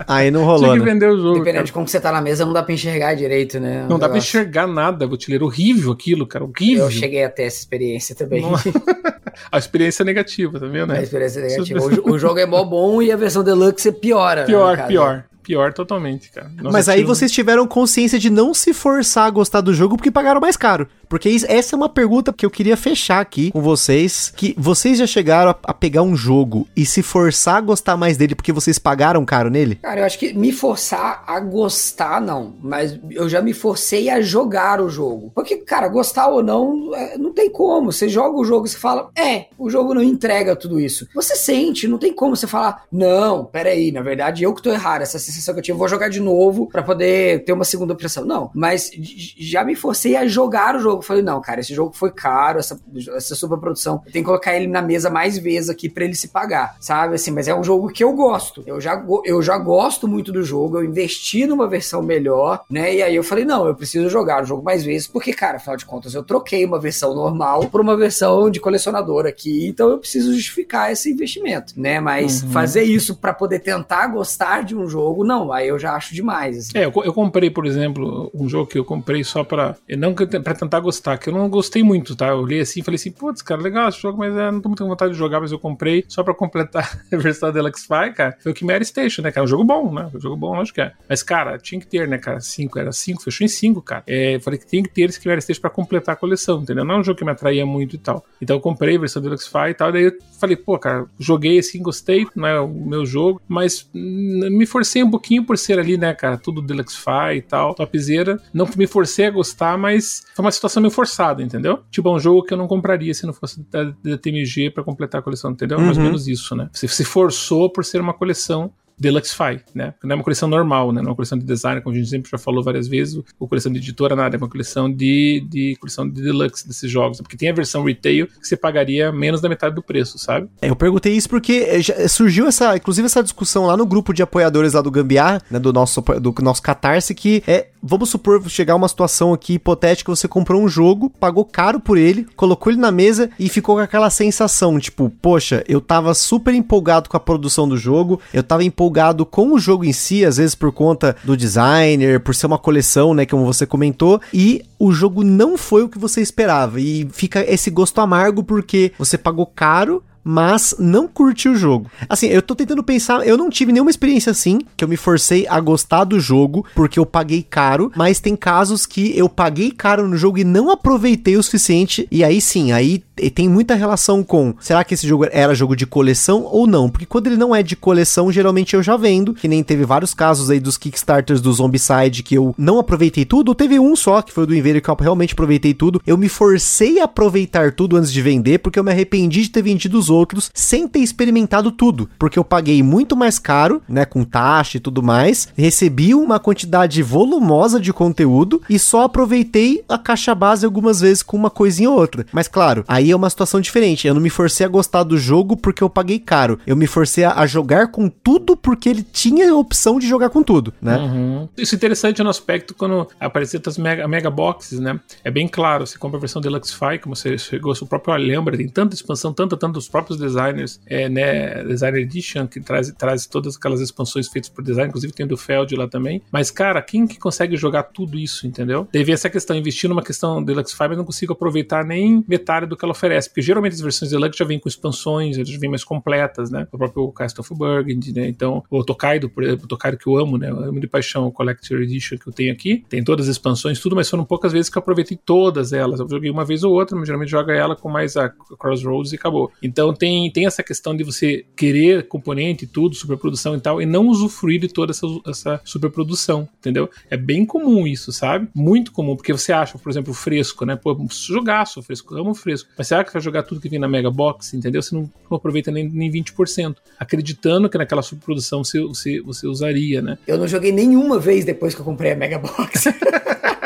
Aí não rolou. Tinha que né? vender o jogo. Dependendo cara. de como você tá na mesa, não dá pra enxergar direito, né? Não dá pra enxergar nada, Botileiro. Horrível aquilo, cara. Horrível. Eu cheguei até essa experiência também. a experiência negativa, tá vendo? Né? A experiência negativa. O, o jogo é mó bom e a versão deluxe piora. Pior, né, pior pior totalmente, cara. Nossa, Mas aí vocês tiveram consciência de não se forçar a gostar do jogo porque pagaram mais caro. Porque isso, essa é uma pergunta que eu queria fechar aqui com vocês, que vocês já chegaram a, a, pegar um jogo e se forçar a gostar mais dele porque vocês pagaram caro nele? Cara, eu acho que me forçar a gostar não, mas eu já me forcei a jogar o jogo. Porque, cara, gostar ou não, é, não tem como. Você joga o jogo e você fala, é, o jogo não entrega tudo isso. Você sente, não tem como você falar, não, peraí, na verdade eu que tô errado, essa sensação que eu eu vou jogar de novo para poder ter uma segunda impressão. Não, mas já me forcei a jogar o jogo. Falei, não, cara, esse jogo foi caro, essa, essa superprodução, tem que colocar ele na mesa mais vezes aqui para ele se pagar, sabe? Assim, mas é um jogo que eu gosto. Eu já, eu já gosto muito do jogo, eu investi numa versão melhor, né? E aí eu falei, não, eu preciso jogar o jogo mais vezes, porque, cara, afinal de contas, eu troquei uma versão normal por uma versão de colecionador aqui, então eu preciso justificar esse investimento, né? Mas uhum. fazer isso para poder tentar gostar de um jogo, não, aí eu já acho demais. Assim. É, eu, eu, comprei, por exemplo, um jogo que eu comprei só pra. Não pra tentar gostar, que eu não gostei muito, tá? Eu olhei assim e falei assim, putz, cara, legal esse jogo, mas é, não tô muito com vontade de jogar, mas eu comprei só pra completar a versão Deluxe Fi, cara. Foi o Chimera Station, né, cara? Um jogo bom, né? Um jogo bom, lógico que é. Mas, cara, tinha que ter, né, cara? Cinco, era cinco, fechou em cinco, cara. É, falei que tinha que ter esse Chimera Station pra completar a coleção, entendeu? Não é um jogo que me atraía muito e tal. Então eu comprei a versão Deluxe Fi e tal, daí eu falei, pô, cara, joguei assim, gostei, não é o meu jogo, mas me forcei um pouquinho por ser ali, né, cara? Tudo Deluxify e tal, topzera. Não me forcei a gostar, mas foi uma situação meio forçada, entendeu? Tipo, é um jogo que eu não compraria se não fosse da, da TMG para completar a coleção, entendeu? Uhum. Mais ou menos isso, né? Você se forçou por ser uma coleção Deluxify, né? Não é uma coleção normal, né? Não é uma coleção de design, como a gente sempre já falou várias vezes, ou coleção de editora, nada, é uma coleção de, de coleção de deluxe desses jogos, porque tem a versão retail que você pagaria menos da metade do preço, sabe? É, eu perguntei isso porque surgiu essa, inclusive essa discussão lá no grupo de apoiadores lá do Gambiar, né, do nosso do nosso Catarse que é, vamos supor chegar uma situação aqui hipotética, você comprou um jogo, pagou caro por ele, colocou ele na mesa e ficou com aquela sensação, tipo, poxa, eu tava super empolgado com a produção do jogo, eu tava empolgado com o jogo em si, às vezes por conta do designer, por ser uma coleção, né, como você comentou, e o jogo não foi o que você esperava e fica esse gosto amargo porque você pagou caro, mas não curti o jogo. Assim, eu tô tentando pensar, eu não tive nenhuma experiência assim, que eu me forcei a gostar do jogo porque eu paguei caro, mas tem casos que eu paguei caro no jogo e não aproveitei o suficiente, e aí sim, aí tem muita relação com será que esse jogo era jogo de coleção ou não? Porque quando ele não é de coleção, geralmente eu já vendo, que nem teve vários casos aí dos Kickstarters do Zombicide que eu não aproveitei tudo, teve um só, que foi o do Invader que eu realmente aproveitei tudo. Eu me forcei a aproveitar tudo antes de vender, porque eu me arrependi de ter vendido os outros sem ter experimentado tudo, porque eu paguei muito mais caro, né, com taxa e tudo mais, recebi uma quantidade volumosa de conteúdo e só aproveitei a caixa base algumas vezes com uma coisinha ou outra. Mas claro, aí é uma situação diferente. Eu não me forcei a gostar do jogo porque eu paguei caro. Eu me forcei a, jogar com tudo porque ele tinha a opção de jogar com tudo, né? Uhum. Isso é interessante no aspecto quando aparecer as mega, mega boxes, né? É bem claro, você compra a versão Deluxify, como você chegou, o próprio lembra, tem tanta expansão, tanta, tanto dos próprios designers, é, né? Designer Edition, que traz, traz todas aquelas expansões feitas por design, inclusive tem do Feld lá também. Mas, cara, quem que consegue jogar tudo isso, entendeu? Teve essa questão, investir numa questão Deluxify, mas não consigo aproveitar nem metade do que ela oferece, porque geralmente as versões Deluxe já vêm com expansões, elas já vêm mais completas, né? O próprio Castle of Burgundy, né? Então, o Tokaido, por exemplo, o Tokaido que eu amo, né? Eu amo de paixão o Collector Edition que eu tenho aqui, tem todas as expansões, tudo, mas foram poucas vezes que eu aproveitei todas elas. Eu joguei uma vez ou outra, mas geralmente joga ela com mais a Crossroads e acabou. Então, tem, tem essa questão de você querer componente e tudo, superprodução e tal, e não usufruir de toda essa, essa superprodução, entendeu? É bem comum isso, sabe? Muito comum, porque você acha, por exemplo, fresco, né? Pô, jogaço fresco, amo fresco. Mas será que vai jogar tudo que vem na Mega Box, entendeu? Você não, não aproveita nem, nem 20%, acreditando que naquela subprodução você, você, você usaria, né? Eu não joguei nenhuma vez depois que eu comprei a Mega Box.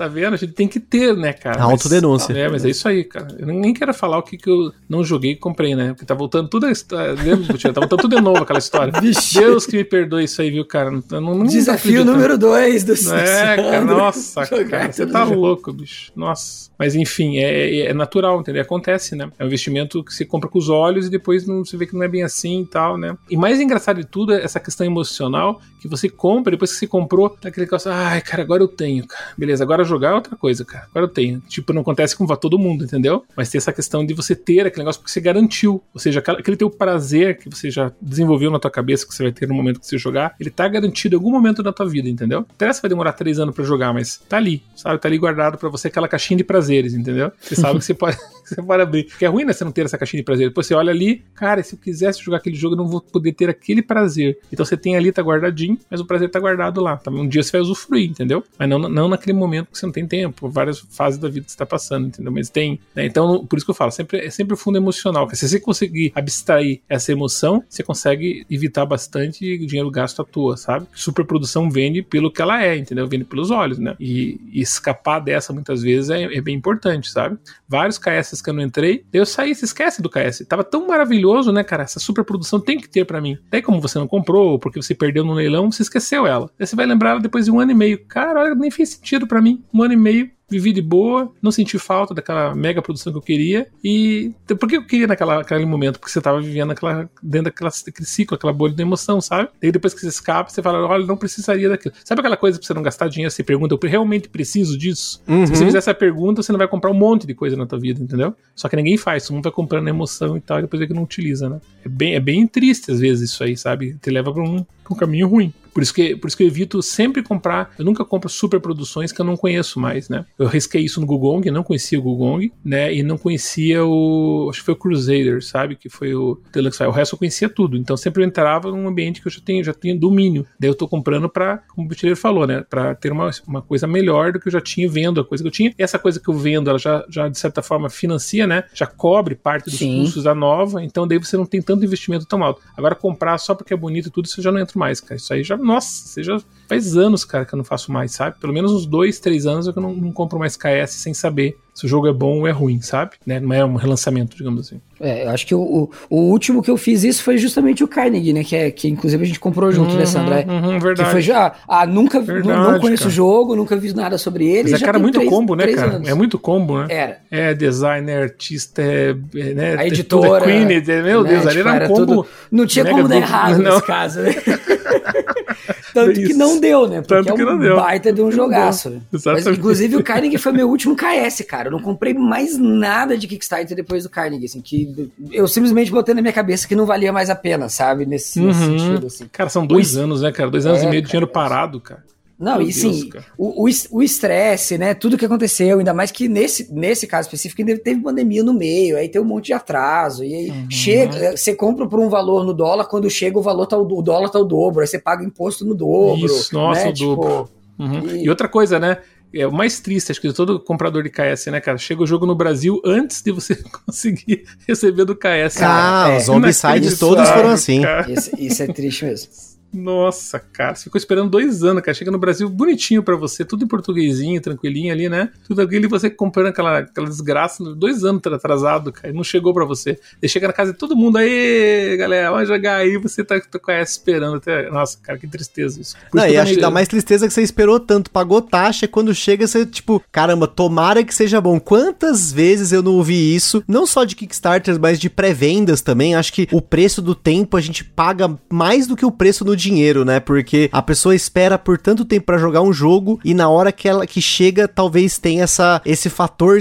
Tá vendo? A gente tem que ter, né, cara? Autodenúncia. É, mas é isso aí, cara. Eu nem quero falar o que, que eu não joguei e comprei, né? Porque tá voltando tudo a história. Tá voltando tudo de novo aquela história. Vixe. Deus que me perdoe isso aí, viu, cara? Não, não, Desafio número 2 do É, cara, nossa, cara, você tá louco, bicho. Nossa. Mas enfim, é, é, é, natural, entendeu? Acontece, né? É um investimento que você compra com os olhos e depois não, você vê que não é bem assim e tal, né? E mais engraçado de tudo é essa questão emocional que você compra, depois que você comprou, tá aquele negócio, ai, cara, agora eu tenho, cara. Beleza, agora jogar é outra coisa, cara. Agora tenho. Tipo, não acontece com todo mundo, entendeu? Mas tem essa questão de você ter aquele negócio porque você garantiu. Ou seja, aquele teu prazer que você já desenvolveu na tua cabeça, que você vai ter no momento que você jogar, ele tá garantido em algum momento da tua vida, entendeu? Você vai demorar três anos para jogar, mas tá ali, sabe? Tá ali guardado para você aquela caixinha de prazeres, entendeu? Você sabe que você pode, você pode abrir. Porque é ruim, né? Você não ter essa caixinha de prazer. Depois você olha ali, cara, se eu quisesse jogar aquele jogo, eu não vou poder ter aquele prazer. Então você tem ali, tá guardadinho, mas o prazer tá guardado lá. Um dia você vai usufruir, entendeu? Mas não, não naquele momento que você não tem tempo, várias fases da vida que você tá passando, entendeu? Mas tem, né? Então, por isso que eu falo, sempre, é sempre o fundo emocional. Se você conseguir abstrair essa emoção, você consegue evitar bastante dinheiro gasto à toa, sabe? Superprodução vende pelo que ela é, entendeu? Vende pelos olhos, né? E, e escapar dessa muitas vezes é, é, bem importante, sabe? Vários KS que eu não entrei, eu saí, se esquece do KS. Tava tão maravilhoso, né, cara? Essa superprodução tem que ter para mim. Daí, como você não comprou, porque você perdeu no leilão, você esqueceu ela. Você vai lembrar ela depois de um ano e meio. Cara, olha, nem fez sentido para mim. Um ano e meio vivi de boa, não senti falta daquela mega produção que eu queria. E por que eu queria naquela, naquele momento? Porque você tava vivendo aquela, dentro daquela, daquele ciclo, aquela bolha de emoção, sabe? E depois que você escapa, você fala, olha, não precisaria daquilo. Sabe aquela coisa pra você não gastar dinheiro? Você pergunta, eu realmente preciso disso? Uhum. Se você fizer essa pergunta, você não vai comprar um monte de coisa na tua vida, entendeu? Só que ninguém faz, todo mundo vai comprando emoção e tal, e depois é que não utiliza, né? É bem, é bem triste às vezes isso aí, sabe? Te leva pra um, pra um caminho ruim. Por isso que, por isso que eu evito sempre comprar, eu nunca compro superproduções que eu não conheço mais, né? Eu risquei isso no Gugong, não conhecia o Gugong, né? E não conhecia o, acho que foi o Crusader, sabe? Que foi o Deluxe O resto eu conhecia tudo. Então sempre eu entrava num ambiente que eu já tenho, já tenho domínio. Daí eu tô comprando para, como o Butileiro falou, né? Para ter uma, uma coisa melhor do que eu já tinha vendo, a coisa que eu tinha. E essa coisa que eu vendo, ela já, já de certa forma financia, né? Já cobre parte dos Sim. custos da nova. Então daí você não tem tanto investimento tão alto. Agora comprar só porque é bonito e tudo, você já não entra mais, cara. Isso aí já, nossa, já faz anos, cara, que eu não faço mais, sabe? Pelo menos uns dois, três anos é que eu não, não compro mais KS sem saber se o jogo é bom ou é ruim, sabe? Né? Não é um relançamento, digamos assim. É, eu acho que o, o, o último que eu fiz isso foi justamente o Carnegie, né? Que, é, que inclusive a gente comprou junto, né, Sandra? Uhum, Que verdade. foi já. Ah, nunca Verdade, não, não conheço o jogo, nunca vi nada sobre ele. Mas é, cara, muito três- combo, né, cara? anos. É muito combo, né? Era. É design, é artista, é, é, né? A é editora. é Queen, é- meu né, Deus, ali tipo, era um combo. tudo- não tinha como dar errado Não. nesse caso, né? Tanto que Isso. não deu, né? Porque Tanto é que um não deu. baita de um jogaço. né? Mas, inclusive, o Carnegie foi meu último KS, cara. Eu não comprei mais nada de Kickstarter depois do Carnegie, assim, que eu simplesmente botei na minha cabeça que não valia mais a pena, sabe? Nesse, nesse Uhum. sentido, assim. Cara, são dois anos, né, cara? Dois anos É, e meio de dinheiro parado, cara. Não, Meu e sim, o o es- o estresse, né? Tudo que aconteceu, ainda mais que nesse, nesse caso específico ainda teve pandemia no meio, aí tem um monte de atraso, e aí Uhum. chega, você compra por um valor no dólar, quando chega o valor tá o, o dólar tá o dobro, aí você paga imposto no dobro. Isso, nossa, né? o dobro. Uhum. E- E... outra coisa, né? É o mais triste, acho que de todo comprador de KS, né, cara? Chega o jogo no Brasil antes de você conseguir receber do KS. Ah, é, os zombicides todos foram assim. Isso, isso é triste mesmo. Nossa, cara, você ficou esperando dois anos, cara. Chega no Brasil bonitinho pra você, tudo em portuguesinho, tranquilinho ali, né? Tudo aquilo e você comprando aquela, aquela desgraça, dois anos atrasado, cara, e não chegou pra você. Aí chega na casa de todo mundo, aí, galera, vai jogar aí, você tá, tá com essa esperando até. Nossa, cara, que tristeza isso. Por Não, isso e acho que dá mais tristeza que você esperou tanto, pagou taxa, e quando chega você, tipo, caramba, tomara que seja bom. Quantas vezes eu não ouvi isso, não só de Kickstarters, mas de pré-vendas também. Acho que o preço do tempo a gente paga mais do que o preço no dinheiro, né? Porque a pessoa espera por tanto tempo pra jogar um jogo e na hora que ela que chega, talvez tenha essa, esse fator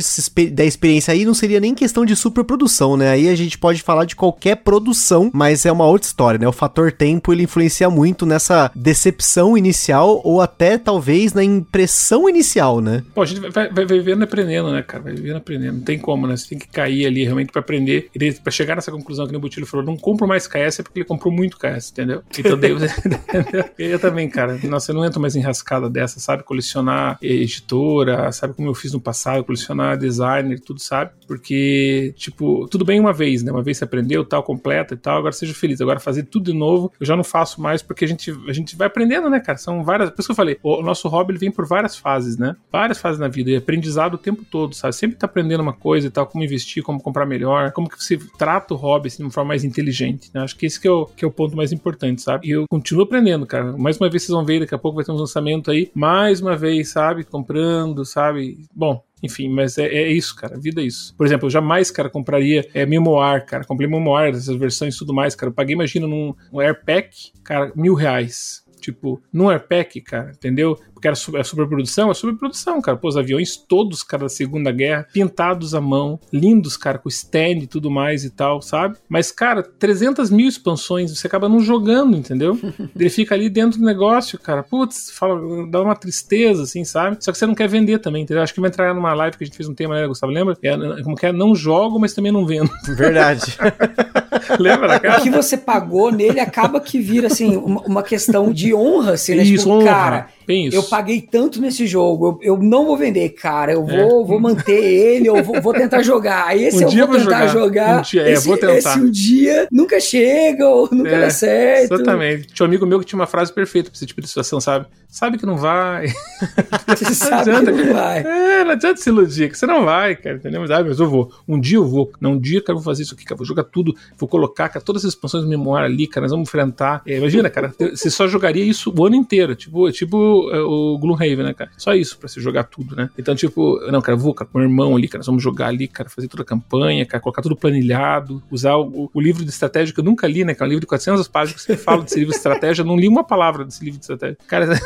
da experiência aí, não seria nem questão de superprodução, né? Aí a gente pode falar de qualquer produção, mas é uma outra história, né? O fator tempo ele influencia muito nessa decepção inicial ou até talvez na impressão inicial, né? Pô, a gente vai, vai vivendo e aprendendo, né, cara? Vai vivendo e aprendendo. Não tem como, né? Você tem que cair ali realmente pra aprender. Pra chegar nessa conclusão que o Butilho falou, não compro mais KS é porque ele comprou muito KS, entendeu? Então daí você. Eu também, cara. Nossa, eu não entro mais em rascada dessa, sabe? Colecionar editora, sabe como eu fiz no passado, colecionar designer, tudo, sabe? Porque, tipo, tudo bem uma vez, né? Uma vez você aprendeu, tal, completa e tal, agora seja feliz. Agora fazer tudo de novo, eu já não faço mais porque a gente, a gente vai aprendendo, né, cara? São várias. Por isso que eu falei, o nosso hobby ele vem por várias fases, né? Várias fases na vida, e aprendizado o tempo todo, sabe? Sempre tá aprendendo uma coisa e tal, como investir, como comprar melhor, como que você trata o hobby assim, de uma forma mais inteligente, né? Acho que esse que é o, que é o ponto mais importante, sabe? E eu continuo aprendendo, cara. Mais uma vez vocês vão ver, daqui a pouco vai ter um lançamento aí, mais uma vez, sabe? Comprando, sabe? Bom, enfim, mas é, é isso, cara. A vida é isso. Por exemplo, eu jamais, cara, compraria é, Memoir, cara. Comprei Memoir, essas versões e tudo mais, cara. Eu paguei, imagina, num um Airpack, cara, mil reais. Tipo, num Airpack, cara, entendeu? Porque era é superprodução, é superprodução, cara. Pô, os aviões todos, cara, da Segunda Guerra, pintados à mão, lindos, cara, com stand e tudo mais e tal, sabe? Mas, cara, 300 mil expansões, você acaba não jogando, entendeu? Ele fica ali dentro do negócio, cara. Putz, fala, dá uma tristeza, assim, sabe? Só que você não quer vender também, entendeu? Acho que vai entrar numa live que a gente fez um tema, né, Gustavo? Lembra? É, como que é? Não jogo, mas também não vendo. Verdade. Lembra, O cara? que você pagou nele acaba que vira, assim, uma, uma questão de honra, assim, né? Isso, tipo, honra. cara, isso. eu paguei tanto nesse jogo, eu, eu não vou vender, cara, eu É. vou, vou manter ele, eu vou, vou tentar jogar. Esse Um eu dia vou eu vou tentar jogar. jogar. Um dia, é, esse, vou tentar. Esse um dia nunca chega ou nunca É, dá certo. Exatamente. Tinha um amigo meu que tinha uma frase perfeita pra esse tipo de situação, sabe? Sabe que não vai. Você sabe adianta, que não vai. É, não adianta se iludir, que você não vai, cara, entendeu? Mas, ah, mas eu vou. Um dia eu vou. Não, um dia, cara, eu vou fazer isso aqui, cara. Vou jogar tudo, vou colocar, cara, todas as expansões de memória ali, cara. Nós vamos enfrentar. É, imagina, cara, você só jogaria isso o ano inteiro. Tipo, tipo é, o Gloomhaven, né, cara? Só isso pra você jogar tudo, né? Então, tipo, não, cara, vou, cara, com o irmão ali, cara. Nós vamos jogar ali, cara, fazer toda a campanha, cara, colocar tudo planilhado, usar o, o livro de estratégia que eu nunca li, né? Que é um livro de 400 páginas que você fala desse livro de estratégia. Eu não li uma palavra desse livro de estratégia. Cara,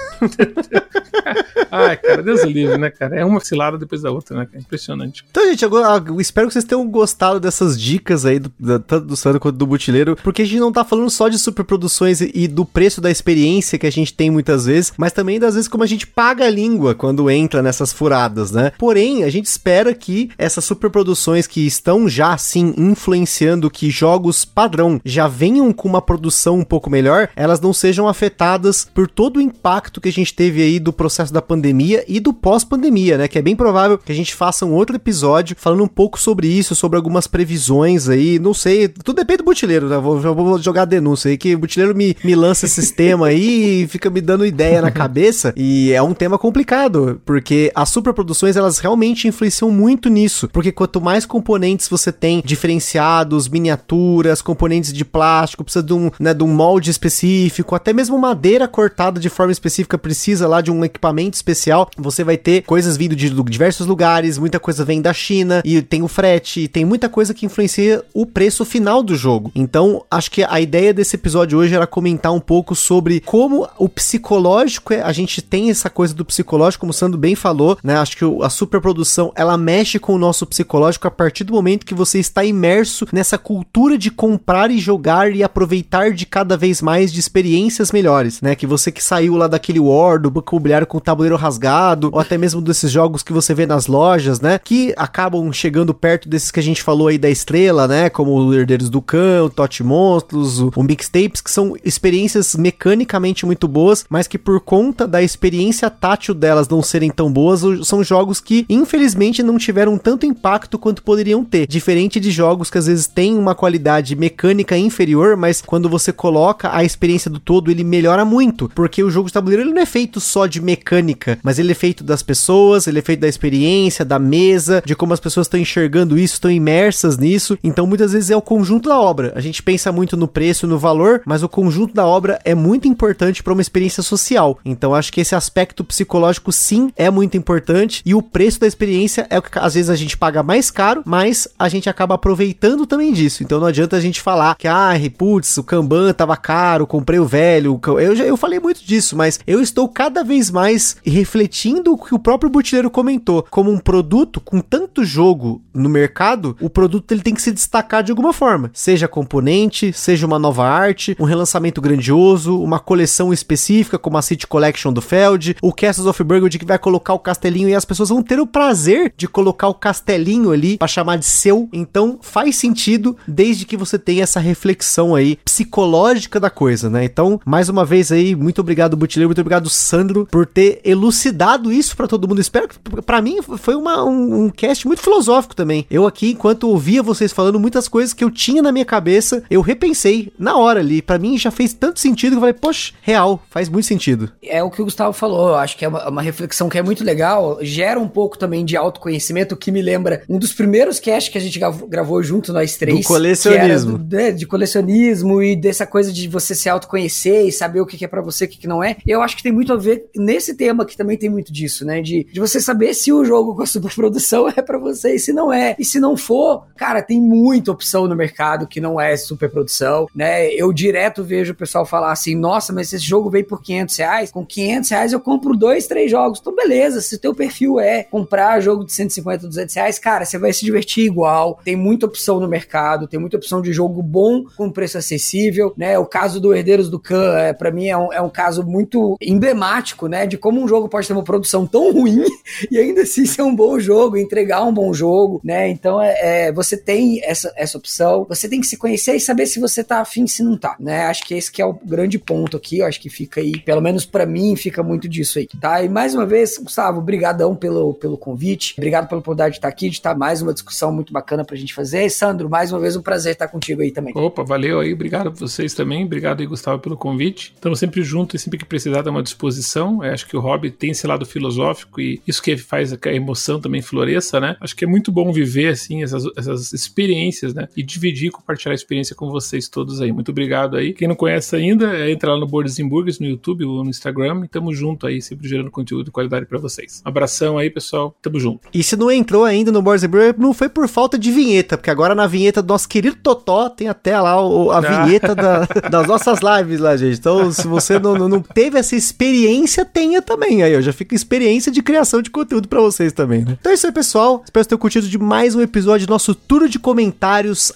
Ai, cara, Deus livre, né, cara? É uma cilada depois da outra, né? cara? Impressionante. Então, gente, agora eu espero que vocês tenham gostado dessas dicas aí, do, tanto do Sandro quanto do Butileiro, porque a gente não tá falando só de superproduções e, do preço da experiência experiência que a gente tem muitas vezes, mas também das vezes como a gente paga a língua quando entra nessas furadas, né? Porém, a gente espera que essas superproduções que estão já assim influenciando que jogos padrão já venham com uma produção um pouco melhor, elas não sejam afetadas por todo o impacto que a gente teve aí do processo da pandemia e do pós-pandemia, né? Que é bem provável que a gente faça um outro episódio falando um pouco sobre isso, sobre algumas previsões aí, não sei, tudo depende do butileiro, né? Vou, vou jogar a denúncia aí, que o butileiro me, me lança esses temas aí e fica me dando ideia na cabeça, e é um tema complicado, porque as superproduções, elas realmente influenciam muito nisso, porque quanto mais componentes você tem diferenciados, miniaturas, componentes de plástico, precisa de um, né, de um molde específico, até mesmo madeira cortada de forma específica precisa lá de um equipamento especial, você vai ter coisas vindo de diversos lugares, muita coisa vem da China, e tem o frete, tem muita coisa que influencia o preço final do jogo. Então, acho que a ideia desse episódio hoje era comentar um pouco sobre como o psicológico, é, a gente tem essa coisa do psicológico, como o Sandro bem falou, né? Acho que a superprodução, ela mexe com o nosso psicológico a partir do momento que você está imerso nessa cultura de comprar e jogar e aproveitar de cada vez mais de experiências melhores, né? Que você que saiu lá daquele War, do banco imobiliário com o tabuleiro rasgado, ou até mesmo desses jogos que você vê nas lojas, né? Que acabam chegando perto desses que a gente falou aí da estrela, né? Como Herdeiros do Cão, o Tot Monstros, o, o Mixtapes, que são experiências mecanicamente muito boas, mas que por conta da experiência tátil delas não serem tão boas, são jogos que infelizmente não tiveram tanto impacto quanto poderiam ter. Diferente de jogos que às vezes têm uma qualidade mecânica inferior, mas quando você coloca a experiência do todo, ele melhora muito, porque o jogo de tabuleiro ele não é feito só de mecânica, mas ele é feito das pessoas, ele é feito da experiência, da mesa, de como as pessoas estão enxergando isso, estão imersas nisso. Então muitas vezes é o conjunto da obra. A gente pensa muito no preço, no valor, mas o conjunto da obra é muito importante para uma experiência social. Então acho que esse aspecto psicológico sim é muito importante e o preço da experiência é o que às vezes a gente paga mais caro, mas a gente acaba aproveitando também disso. Então não adianta a gente falar que ah, putz, o Kanban tava caro, comprei o velho. Eu já eu falei muito disso, mas eu estou cada vez mais refletindo o que o próprio Butileiro comentou, como um produto com tanto jogo no mercado, o produto ele tem que se destacar de alguma forma, seja componente, seja uma nova arte, um relançamento grandioso, uma coleção específica como a City Collection do Feld, o Castles of Burgundy que vai colocar o castelinho e as pessoas vão ter o prazer de colocar o castelinho ali para chamar de seu. Então faz sentido desde que você tenha essa reflexão aí psicológica da coisa, né? Então, mais uma vez aí, muito obrigado Butileiro, muito obrigado Sandro por ter elucidado isso para todo mundo. Espero que para mim foi uma, um, um cast muito filosófico também. Eu aqui, enquanto ouvia vocês falando muitas coisas que eu tinha na minha cabeça, eu repensei na hora ali. Para mim já fez tanto sentido que eu falei, poxa, real, faz muito sentido. É o que o Gustavo falou, eu acho que é uma, uma reflexão que é muito legal, gera um pouco também de autoconhecimento, que me lembra um dos primeiros casts que a gente gravou junto, nós três. Do colecionismo. Do, né, de colecionismo e dessa coisa de você se autoconhecer e saber o que é para você e o que não é. Eu acho que tem muito a ver nesse tema que também tem muito disso, né? De, de você saber se o jogo com a superprodução é para você e se não é. E se não for, cara, tem muita opção no mercado que não é superprodução, né? Eu direto vejo o pessoal falar assim, nossa, mas esse jogo veio por 500 reais, com 500 reais eu compro dois, três jogos. Então, beleza, se o teu perfil é comprar jogo de 150, 200 reais, cara, você vai se divertir igual. Tem muita opção no mercado, tem muita opção de jogo bom com preço acessível, né? O caso do Herdeiros do Khan, é, para mim, é um, é um caso muito emblemático, né? De como um jogo pode ter uma produção tão ruim e ainda assim ser um bom jogo, entregar um bom jogo, né? Então, é, é você tem essa, essa opção, você tem que se conhecer e saber se você tá afim, se não tá, né? Acho que esse que é o grande ponto aqui, eu acho que fica aí, pelo menos para mim, fica muito disso aí, tá? E mais uma vez, Gustavo, brigadão pelo, pelo convite, obrigado pela oportunidade de estar aqui, de estar mais uma discussão muito bacana pra gente fazer. E Sandro, mais uma vez um prazer estar contigo aí também. Opa, valeu aí, obrigado a vocês também, obrigado aí, Gustavo, pelo convite. Estamos sempre juntos e sempre que precisar, dar uma disposição. Eu acho que o hobby tem esse lado filosófico e isso que faz que a emoção também floresça, né? Acho que é muito bom viver, assim, essas, essas experiências, né? E dividir compartilhar a experiência com vocês todos aí. Muito obrigado aí. Quem não conhece ainda, é, entra lá no Boards Burgers, no YouTube ou no Instagram e tamo junto aí, sempre gerando conteúdo de qualidade para vocês. Um abração aí, pessoal. Tamo junto. E se não entrou ainda no Boards Burgers, não foi por falta de vinheta, porque agora na vinheta do nosso querido Totó tem até lá o, a ah. vinheta da, das nossas lives lá, gente. Então, se você não, não, não teve essa experiência, tenha também aí, ó. Já fica experiência de criação de conteúdo para vocês também, né? Então é isso aí, pessoal. Espero ter curtido de mais um episódio do nosso Tour de Comentários.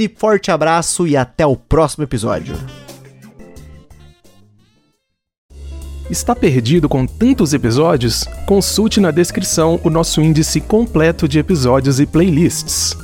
Aquele forte abraço e até o próximo episódio. Está perdido com tantos episódios? Consulte na descrição o nosso índice completo de episódios e playlists.